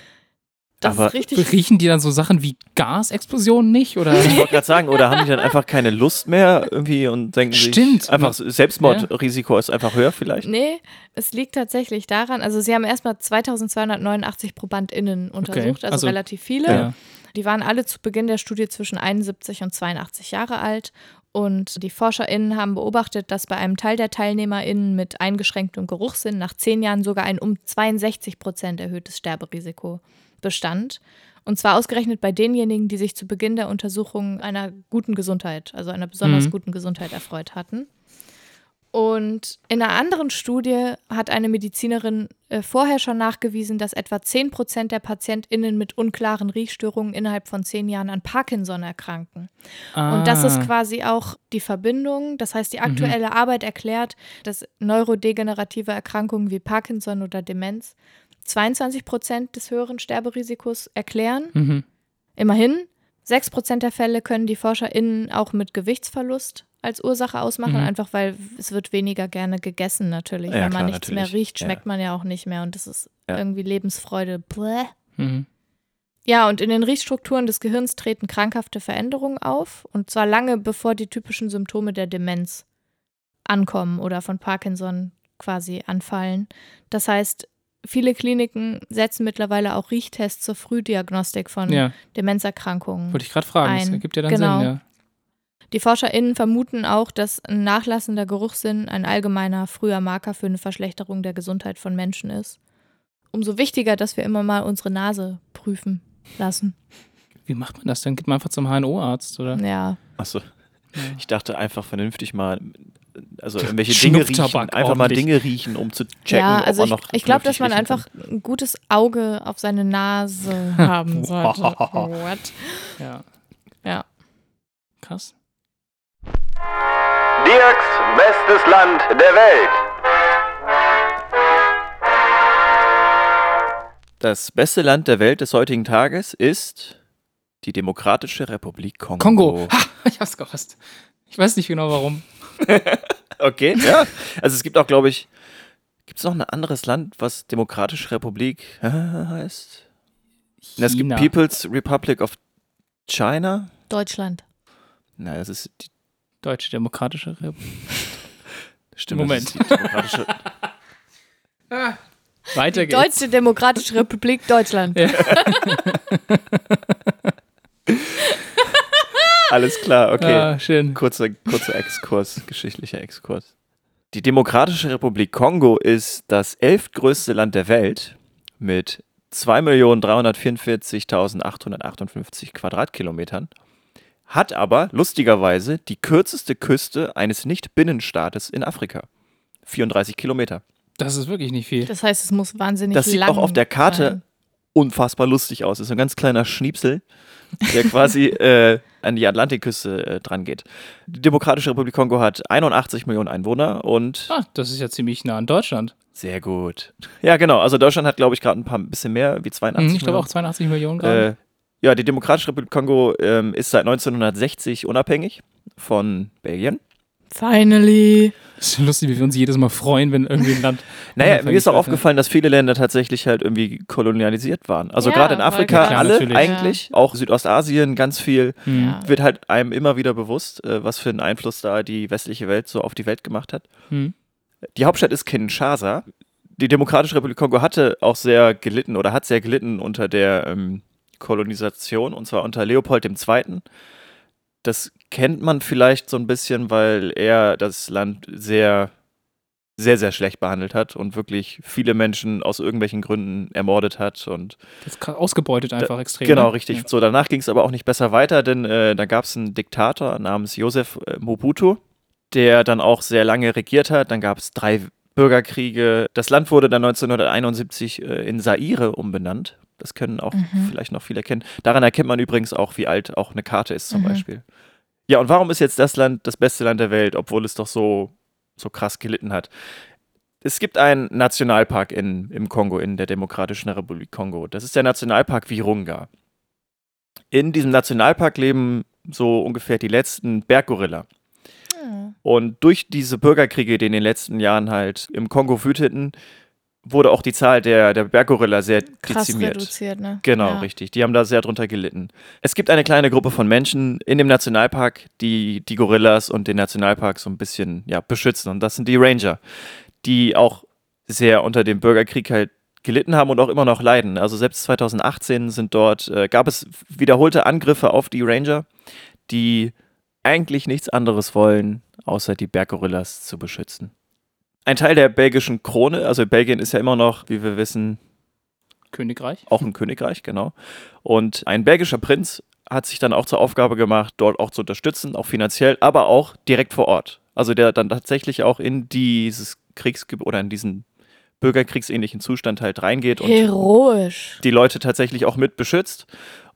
Das Aber ist richtig. Riechen die dann so Sachen wie Gasexplosionen nicht? Oder? Ich wollte gerade sagen, oder haben die dann einfach keine Lust mehr irgendwie und denken Stimmt. sich, einfach Selbstmordrisiko ist einfach höher vielleicht? Nee, es liegt tatsächlich daran, also sie haben erstmal 2289 ProbandInnen untersucht, also, also- relativ viele. Ja. Die waren alle zu Beginn der Studie zwischen 71 und 82 Jahre alt. Und die ForscherInnen haben beobachtet, dass bei einem Teil der TeilnehmerInnen mit eingeschränktem Geruchssinn nach zehn Jahren sogar ein um 62 Prozent erhöhtes Sterberisiko bestand. Und zwar ausgerechnet bei denjenigen, die sich zu Beginn der Untersuchung einer guten Gesundheit, also einer besonders Mhm. guten Gesundheit erfreut hatten. Und in einer anderen Studie hat eine Medizinerin äh, vorher schon nachgewiesen, dass etwa 10 Prozent der PatientInnen mit unklaren Riechstörungen innerhalb von zehn Jahren an Parkinson erkranken. Und das ist Ah. quasi auch die Verbindung. Das heißt, die aktuelle Arbeit erklärt, dass neurodegenerative Erkrankungen wie Parkinson oder Demenz 22 Prozent des höheren Sterberisikos erklären. Mhm. Immerhin, 6 Prozent der Fälle können die ForscherInnen auch mit Gewichtsverlust als Ursache ausmachen, Mhm. einfach weil es wird weniger gerne gegessen natürlich. Ja, Wenn man klar, nichts mehr natürlich. riecht, Ja. schmeckt man ja auch nicht mehr und das ist Ja. irgendwie Lebensfreude. Bläh. Mhm. Ja, und in den Riechstrukturen des Gehirns treten krankhafte Veränderungen auf, und zwar lange bevor die typischen Symptome der Demenz ankommen oder von Parkinson quasi anfallen. Das heißt, viele Kliniken setzen mittlerweile auch Riechtests zur Frühdiagnostik von Ja, Demenzerkrankungen. wollte ich gerade fragen. Das Ein. ergibt ja dann Genau. Sinn, ja. Die ForscherInnen vermuten auch, dass ein nachlassender Geruchssinn ein allgemeiner früher Marker für eine Verschlechterung der Gesundheit von Menschen ist. Umso wichtiger, dass wir immer mal unsere Nase prüfen lassen. Wie macht man das? Dann geht man einfach zum HNO-Arzt, oder? Ja. Achso, ich dachte einfach vernünftig mal, also irgendwelche Dinge riechen, einfach mal. Dinge riechen, um zu checken, ja, also ob ich, man noch ich glaube, dass man einfach ein gutes Auge auf seine Nase (laughs) haben sollte. What? Ja. Ja. Krass. Dirks bestes Land der Welt. Das beste Land der Welt des heutigen Tages ist die Demokratische Republik Kongo. Kongo. Ha, ich hab's gehasst. Ich weiß nicht genau warum. (laughs) Okay, ja. Also es gibt auch, glaube ich, gibt es noch ein anderes Land, was Demokratische Republik äh, heißt? Na, es gibt China. People's Republic of China. Deutschland. Na, das ist die Deutsche Demokratische Republik. Stimme. Moment. Demokratische, (laughs) Weiter Die geht's. Deutsche Demokratische Republik Deutschland. (laughs) alles klar, okay. Ah, schön. Kurzer, kurzer Exkurs, (laughs) geschichtlicher Exkurs. Die Demokratische Republik Kongo ist das elftgrößte Land der Welt mit 2.344.858 Quadratkilometern, hat aber lustigerweise die kürzeste Küste eines Nicht-Binnenstaates in Afrika. 34 Kilometer. Das ist wirklich nicht viel. Das heißt, es muss wahnsinnig Das sieht lang auch auf der Karte sein. Unfassbar lustig aus. Das ist ein ganz kleiner Schniepsel, der (laughs) quasi äh, an die Atlantikküste äh, dran geht. Die Demokratische Republik Kongo hat 81 Millionen Einwohner und Ah, das ist ja ziemlich nah an Deutschland. sehr gut. Ja, genau. Also Deutschland hat, glaube ich, gerade ein paar ein bisschen mehr wie 82 Hm, ich glaube auch Millionen. 82 Millionen gerade. Äh, ja, die Demokratische Republik Kongo ähm, ist seit 1960 unabhängig von Belgien. Finally. Das ist ja lustig, wie wir uns jedes Mal freuen, wenn irgendwie ein Land. (laughs) Naja, mir ist auch ja. aufgefallen, dass viele Länder tatsächlich halt irgendwie kolonialisiert waren. Also Ja, gerade in Afrika, krass. alle Natürlich. eigentlich, auch Südostasien ganz viel. Hm. Ja. wird halt einem immer wieder bewusst, äh, was für einen Einfluss da die westliche Welt so auf die Welt gemacht hat. Hm. Die Hauptstadt ist Kinshasa. Die Demokratische Republik Kongo hatte auch sehr gelitten oder hat sehr gelitten unter der ähm, Kolonisation und zwar unter Leopold II. Das kennt man vielleicht so ein bisschen, weil er das Land sehr, sehr, sehr schlecht behandelt hat und wirklich viele Menschen aus irgendwelchen Gründen ermordet hat und Das ausgebeutet einfach extrem. Genau, ne? richtig. So, danach ging es aber auch nicht besser weiter, denn äh, da gab es einen Diktator namens Joseph äh, Mobutu, der dann auch sehr lange regiert hat. Dann gab es drei Bürgerkriege. Das Land wurde dann 1971 äh, in Zaire umbenannt. Das können auch Mhm. vielleicht noch viele kennen. Daran erkennt man übrigens auch, wie alt auch eine Karte ist zum Mhm. Beispiel. Ja, und warum ist jetzt das Land das beste Land der Welt, obwohl es doch so, so krass gelitten hat? Es gibt einen Nationalpark in, im Kongo, in der Demokratischen Republik Kongo. Das ist der Nationalpark Virunga. In diesem Nationalpark leben so ungefähr die letzten Berggorilla. Hm. Und durch diese Bürgerkriege, die in den letzten Jahren halt im Kongo wüteten, wurde auch die Zahl der, der Berggorilla sehr Krass dezimiert. reduziert, ne? Genau, ja. richtig. Die haben da sehr drunter gelitten. Es gibt eine kleine Gruppe von Menschen in dem Nationalpark, die die Gorillas und den Nationalpark so ein bisschen ja, beschützen. Und das sind die Ranger, die auch sehr unter dem Bürgerkrieg halt gelitten haben und auch immer noch leiden. Also selbst 2018 sind dort, äh, gab es wiederholte Angriffe auf die Ranger, die eigentlich nichts anderes wollen, außer die Berggorillas zu beschützen. Ein Teil der belgischen Krone, also Belgien ist ja immer noch, wie wir wissen, Königreich. auch ein Königreich, genau. Und ein belgischer Prinz hat sich dann auch zur Aufgabe gemacht, dort auch zu unterstützen, auch finanziell, aber auch direkt vor Ort. Also der dann tatsächlich auch in dieses Kriegsgebiet oder in diesen bürgerkriegsähnlichen Zustand halt reingeht und Heroisch. die Leute tatsächlich auch mit beschützt.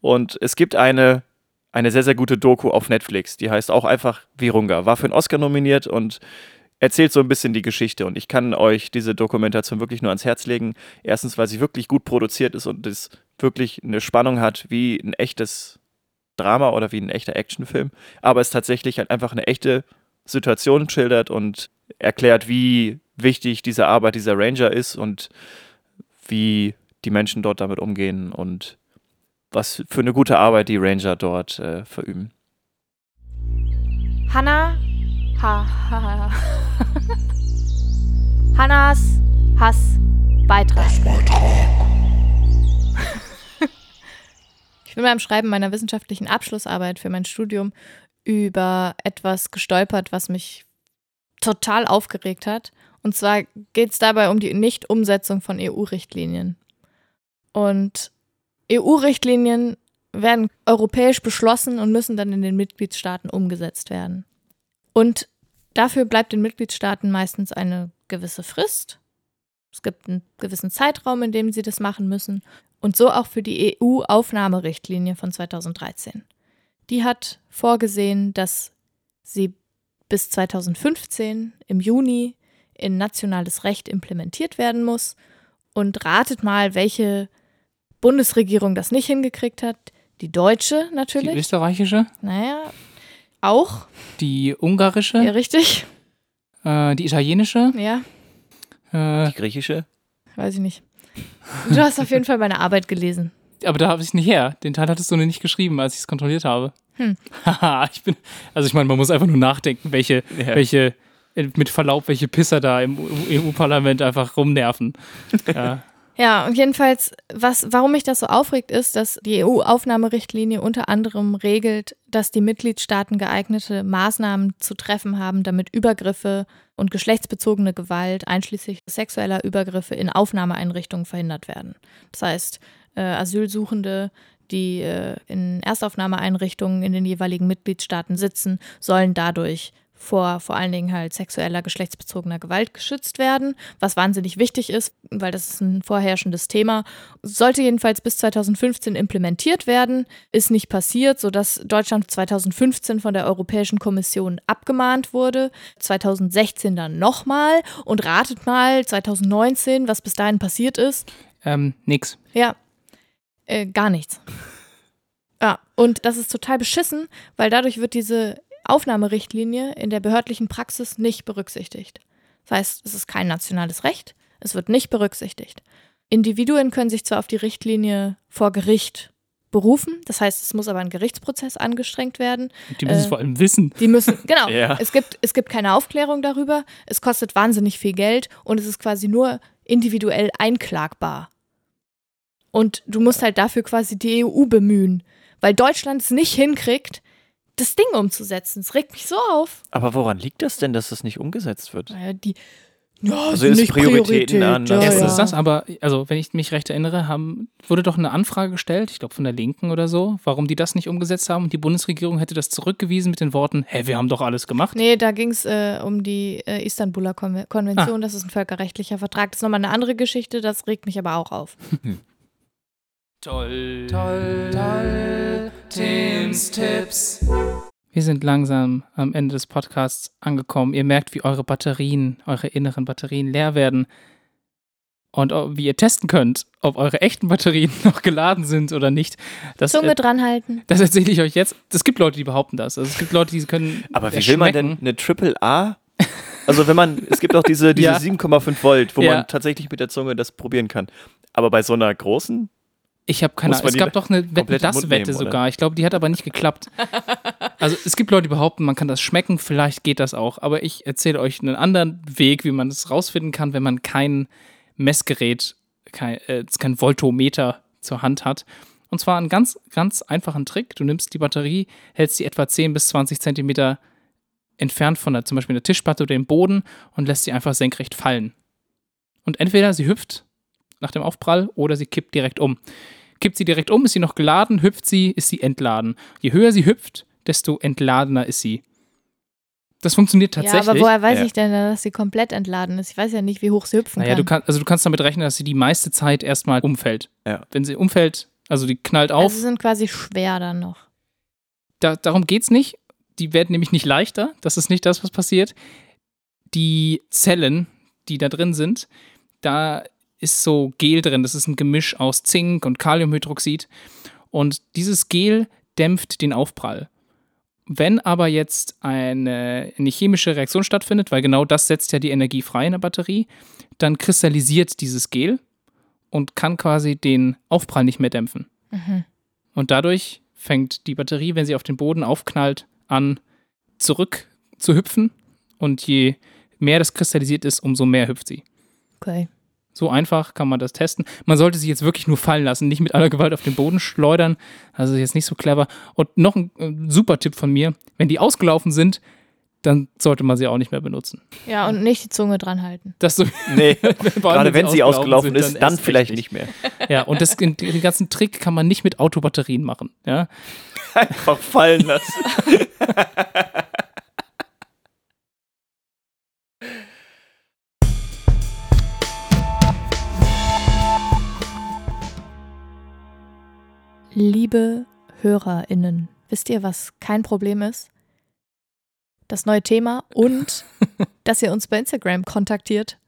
Und es gibt eine, eine sehr, sehr gute Doku auf Netflix, die heißt auch einfach Virunga. War für einen Oscar nominiert und erzählt so ein bisschen die Geschichte. Und ich kann euch diese Dokumentation wirklich nur ans Herz legen. Erstens, weil sie wirklich gut produziert ist und es wirklich eine Spannung hat wie ein echtes Drama oder wie ein echter Actionfilm. Aber es tatsächlich halt einfach eine echte Situation schildert und erklärt, wie wichtig diese Arbeit dieser Ranger ist und wie die Menschen dort damit umgehen und was für eine gute Arbeit die Ranger dort äh, verüben. Hannah. Ha, ha, ha. Hannas Hass Beitrag. (laughs) Ich bin beim Schreiben meiner wissenschaftlichen Abschlussarbeit für mein Studium über etwas gestolpert, was mich total aufgeregt hat. Und zwar geht es dabei um die Nichtumsetzung von EU-Richtlinien. Und EU-Richtlinien werden europäisch beschlossen und müssen dann in den Mitgliedstaaten umgesetzt werden. Und dafür bleibt den Mitgliedstaaten meistens eine gewisse Frist. Es gibt einen gewissen Zeitraum, in dem sie das machen müssen. Und so auch für die EU-Aufnahmerichtlinie von 2013. Die hat vorgesehen, dass sie bis 2015 im Juni in nationales Recht implementiert werden muss. Und ratet mal, welche Bundesregierung das nicht hingekriegt hat. Die deutsche Die natürlich. österreichische, Naja, auch. die ungarische, Ja, richtig. äh, die italienische, Ja, äh, Die griechische? weiß ich nicht. Du hast auf jeden Fall meine Arbeit gelesen. aber da habe ich es nicht her. Den Teil hattest du noch nicht geschrieben, als ich es kontrolliert habe. Hm. Haha, (laughs) ich bin, also ich meine, man muss einfach nur nachdenken, welche, Ja. welche, mit Verlaub, welche Pisser da im EU-Parlament einfach rumnerven. (laughs) ja. Ja, und jedenfalls, was, warum mich das so aufregt, ist, dass die EU-Aufnahmerichtlinie unter anderem regelt, dass die Mitgliedstaaten geeignete Maßnahmen zu treffen haben, damit Übergriffe und geschlechtsbezogene Gewalt, einschließlich sexueller Übergriffe in Aufnahmeeinrichtungen verhindert werden. Das heißt, äh, Asylsuchende, die äh, in Erstaufnahmeeinrichtungen in den jeweiligen Mitgliedstaaten sitzen, sollen dadurch vor vor allen Dingen halt sexueller, geschlechtsbezogener Gewalt geschützt werden, was wahnsinnig wichtig ist, weil das ist ein vorherrschendes Thema. Sollte jedenfalls bis 2015 implementiert werden, ist nicht passiert, sodass Deutschland 2015 von der Europäischen Kommission abgemahnt wurde, 2016 dann nochmal und ratet mal 2019, was bis dahin passiert ist. Ähm, nix. Ja, äh, gar nichts. Ja, und das ist total beschissen, weil dadurch wird diese Aufnahmerichtlinie in der behördlichen Praxis nicht berücksichtigt. Das heißt, es ist kein nationales Recht, es wird nicht berücksichtigt. Individuen können sich zwar auf die Richtlinie vor Gericht berufen, das heißt, es muss aber ein Gerichtsprozess angestrengt werden. Die müssen es Äh, vor allem wissen. Die müssen, genau, (laughs) Ja. es, gibt, es gibt keine Aufklärung darüber, es kostet wahnsinnig viel Geld und es ist quasi nur individuell einklagbar. Und du musst halt dafür quasi die EU bemühen, weil Deutschland es nicht hinkriegt, das Ding umzusetzen. Es regt mich so auf. Aber woran liegt das denn, dass das nicht umgesetzt wird? Naja, die. Ja, Also sind ist nicht Prioritäten Priorität, anders. Ja, Erstens ja. ist das, aber, also wenn ich mich recht erinnere, haben, wurde doch eine Anfrage gestellt, ich glaube von der Linken oder so, warum die das nicht umgesetzt haben und die Bundesregierung hätte das zurückgewiesen mit den Worten, hä, wir haben doch alles gemacht. Nee, da ging es äh, um die äh, Istanbuler Konve Konvention. Das ist ein völkerrechtlicher Vertrag. Das ist nochmal eine andere Geschichte. Das regt mich aber auch auf. Toll, toll, toll, Tims Tipps. Wir sind langsam am Ende des Podcasts angekommen. Ihr merkt, wie eure Batterien, eure inneren Batterien leer werden. Und wie ihr testen könnt, ob eure echten Batterien (laughs) noch geladen sind oder nicht. Das, Zunge äh, dran halten. das erzähle ich euch jetzt. Es gibt Leute, die behaupten das. Also es gibt Leute, die können. Aber wie will man denn eine Triple A? Also wenn man, es gibt auch diese, (laughs) diese Ja. 7,5 Volt, wo Ja. man tatsächlich mit der Zunge das probieren kann. Aber bei so einer großen, Ich habe keine Ahnung. Es gab doch eine Wetten, im das Wette nehmen, oder? sogar. Ich glaube, die hat aber nicht geklappt. (laughs) Also es gibt Leute, die behaupten, man kann das schmecken. Vielleicht geht das auch. Aber ich erzähle euch einen anderen Weg, wie man das rausfinden kann, wenn man kein Messgerät, kein, äh, kein Voltometer zur Hand hat. Und zwar einen ganz, ganz einfachen Trick. Du nimmst die Batterie, hältst die etwa 10 bis 20 Zentimeter entfernt von der, zum Beispiel der Tischplatte oder dem Boden und lässt sie einfach senkrecht fallen. Und entweder sie hüpft nach dem Aufprall oder sie kippt direkt um. Kippt sie direkt um, ist sie noch geladen, hüpft sie, ist sie entladen. Je höher sie hüpft, desto entladener ist sie. Das funktioniert tatsächlich. Ja, aber woher weiß Ja. ich denn, dass sie komplett entladen ist? Ich weiß ja nicht, wie hoch sie hüpfen naja, du, kann. kann, also du kannst damit rechnen, dass sie die meiste Zeit erstmal umfällt. Ja. Wenn sie umfällt, also die knallt auf, Also sie sind quasi schwer dann noch. da, darum geht's nicht. Die werden nämlich nicht leichter. Das ist nicht das, was passiert. Die Zellen, die da drin sind, da ist so Gel drin. Das ist ein Gemisch aus Zink und Kaliumhydroxid. Und dieses Gel dämpft den Aufprall. Wenn aber jetzt eine, eine chemische Reaktion stattfindet, weil genau das setzt ja die Energie frei in der Batterie, dann kristallisiert dieses Gel und kann quasi den Aufprall nicht mehr dämpfen. Mhm. Und dadurch fängt die Batterie, wenn sie auf den Boden aufknallt, an zurück zu hüpfen. Und je mehr das kristallisiert ist, umso mehr hüpft sie. Okay. So einfach kann man das testen. Man sollte sie jetzt wirklich nur fallen lassen, nicht mit aller Gewalt auf den Boden schleudern. Also jetzt nicht so clever. Und noch ein äh, super Tipp von mir: Wenn die ausgelaufen sind, dann sollte man sie auch nicht mehr benutzen. Ja, und nicht die Zunge dran halten. Das so, Nee, (laughs) gerade wenn sie ausgelaufen sind, ist, dann erst vielleicht recht nicht mehr. (laughs) Ja, und das, den ganzen Trick kann man nicht mit Autobatterien machen. Ja, (laughs) Einfach fallen lassen. Liebe HörerInnen, wisst ihr, was kein Problem ist? Das neue Thema und (laughs) dass ihr uns bei Instagram kontaktiert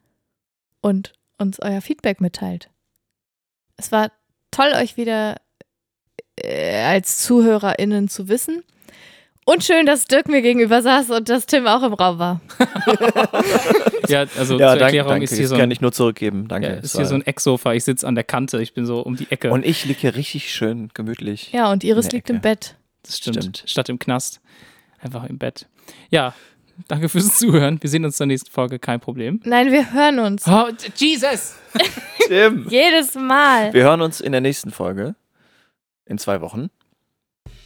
und uns euer Feedback mitteilt. Es war toll, euch wieder äh, als ZuhörerInnen zu wissen. Und schön, dass Dirk mir gegenüber saß und dass Tim auch im Raum war. (laughs) ja also Ja, zur danke, Erklärung danke. ist hier, Das so kann ein, ich nur zurückgeben. Danke. ja, Es ist hier so ein Ecksofa. Ich sitze an der Kante. Ich bin so um die Ecke. und ich liege hier richtig schön gemütlich. Ja, und Iris liegt im. Bett. das stimmt. stimmt. Statt im Knast. Einfach im Bett. Ja, danke fürs Zuhören. Wir sehen uns zur nächsten Folge. Kein Problem. Nein, wir hören uns. Oh, Jesus! (laughs) (laughs) Tim. Jedes Mal. Wir hören uns in der nächsten Folge. In zwei Wochen.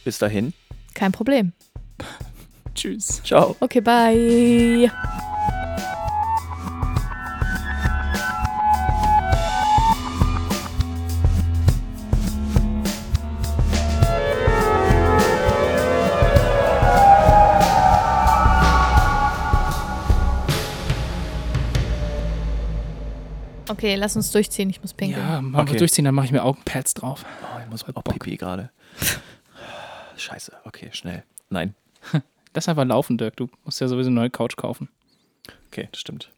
Bis dahin. Kein Problem. (laughs) Tschüss. Ciao. Okay, bye. Okay, lass uns durchziehen. Ich muss pinkeln. Ja, machen wir Okay. durchziehen, dann mache ich mir Augenpads drauf. Oh, ich muss auch. Pipi gerade. (laughs) Scheiße. Okay, schnell. Nein. (laughs) Lass einfach laufen, Dirk. Du musst ja sowieso eine neue Couch kaufen. Okay, das stimmt.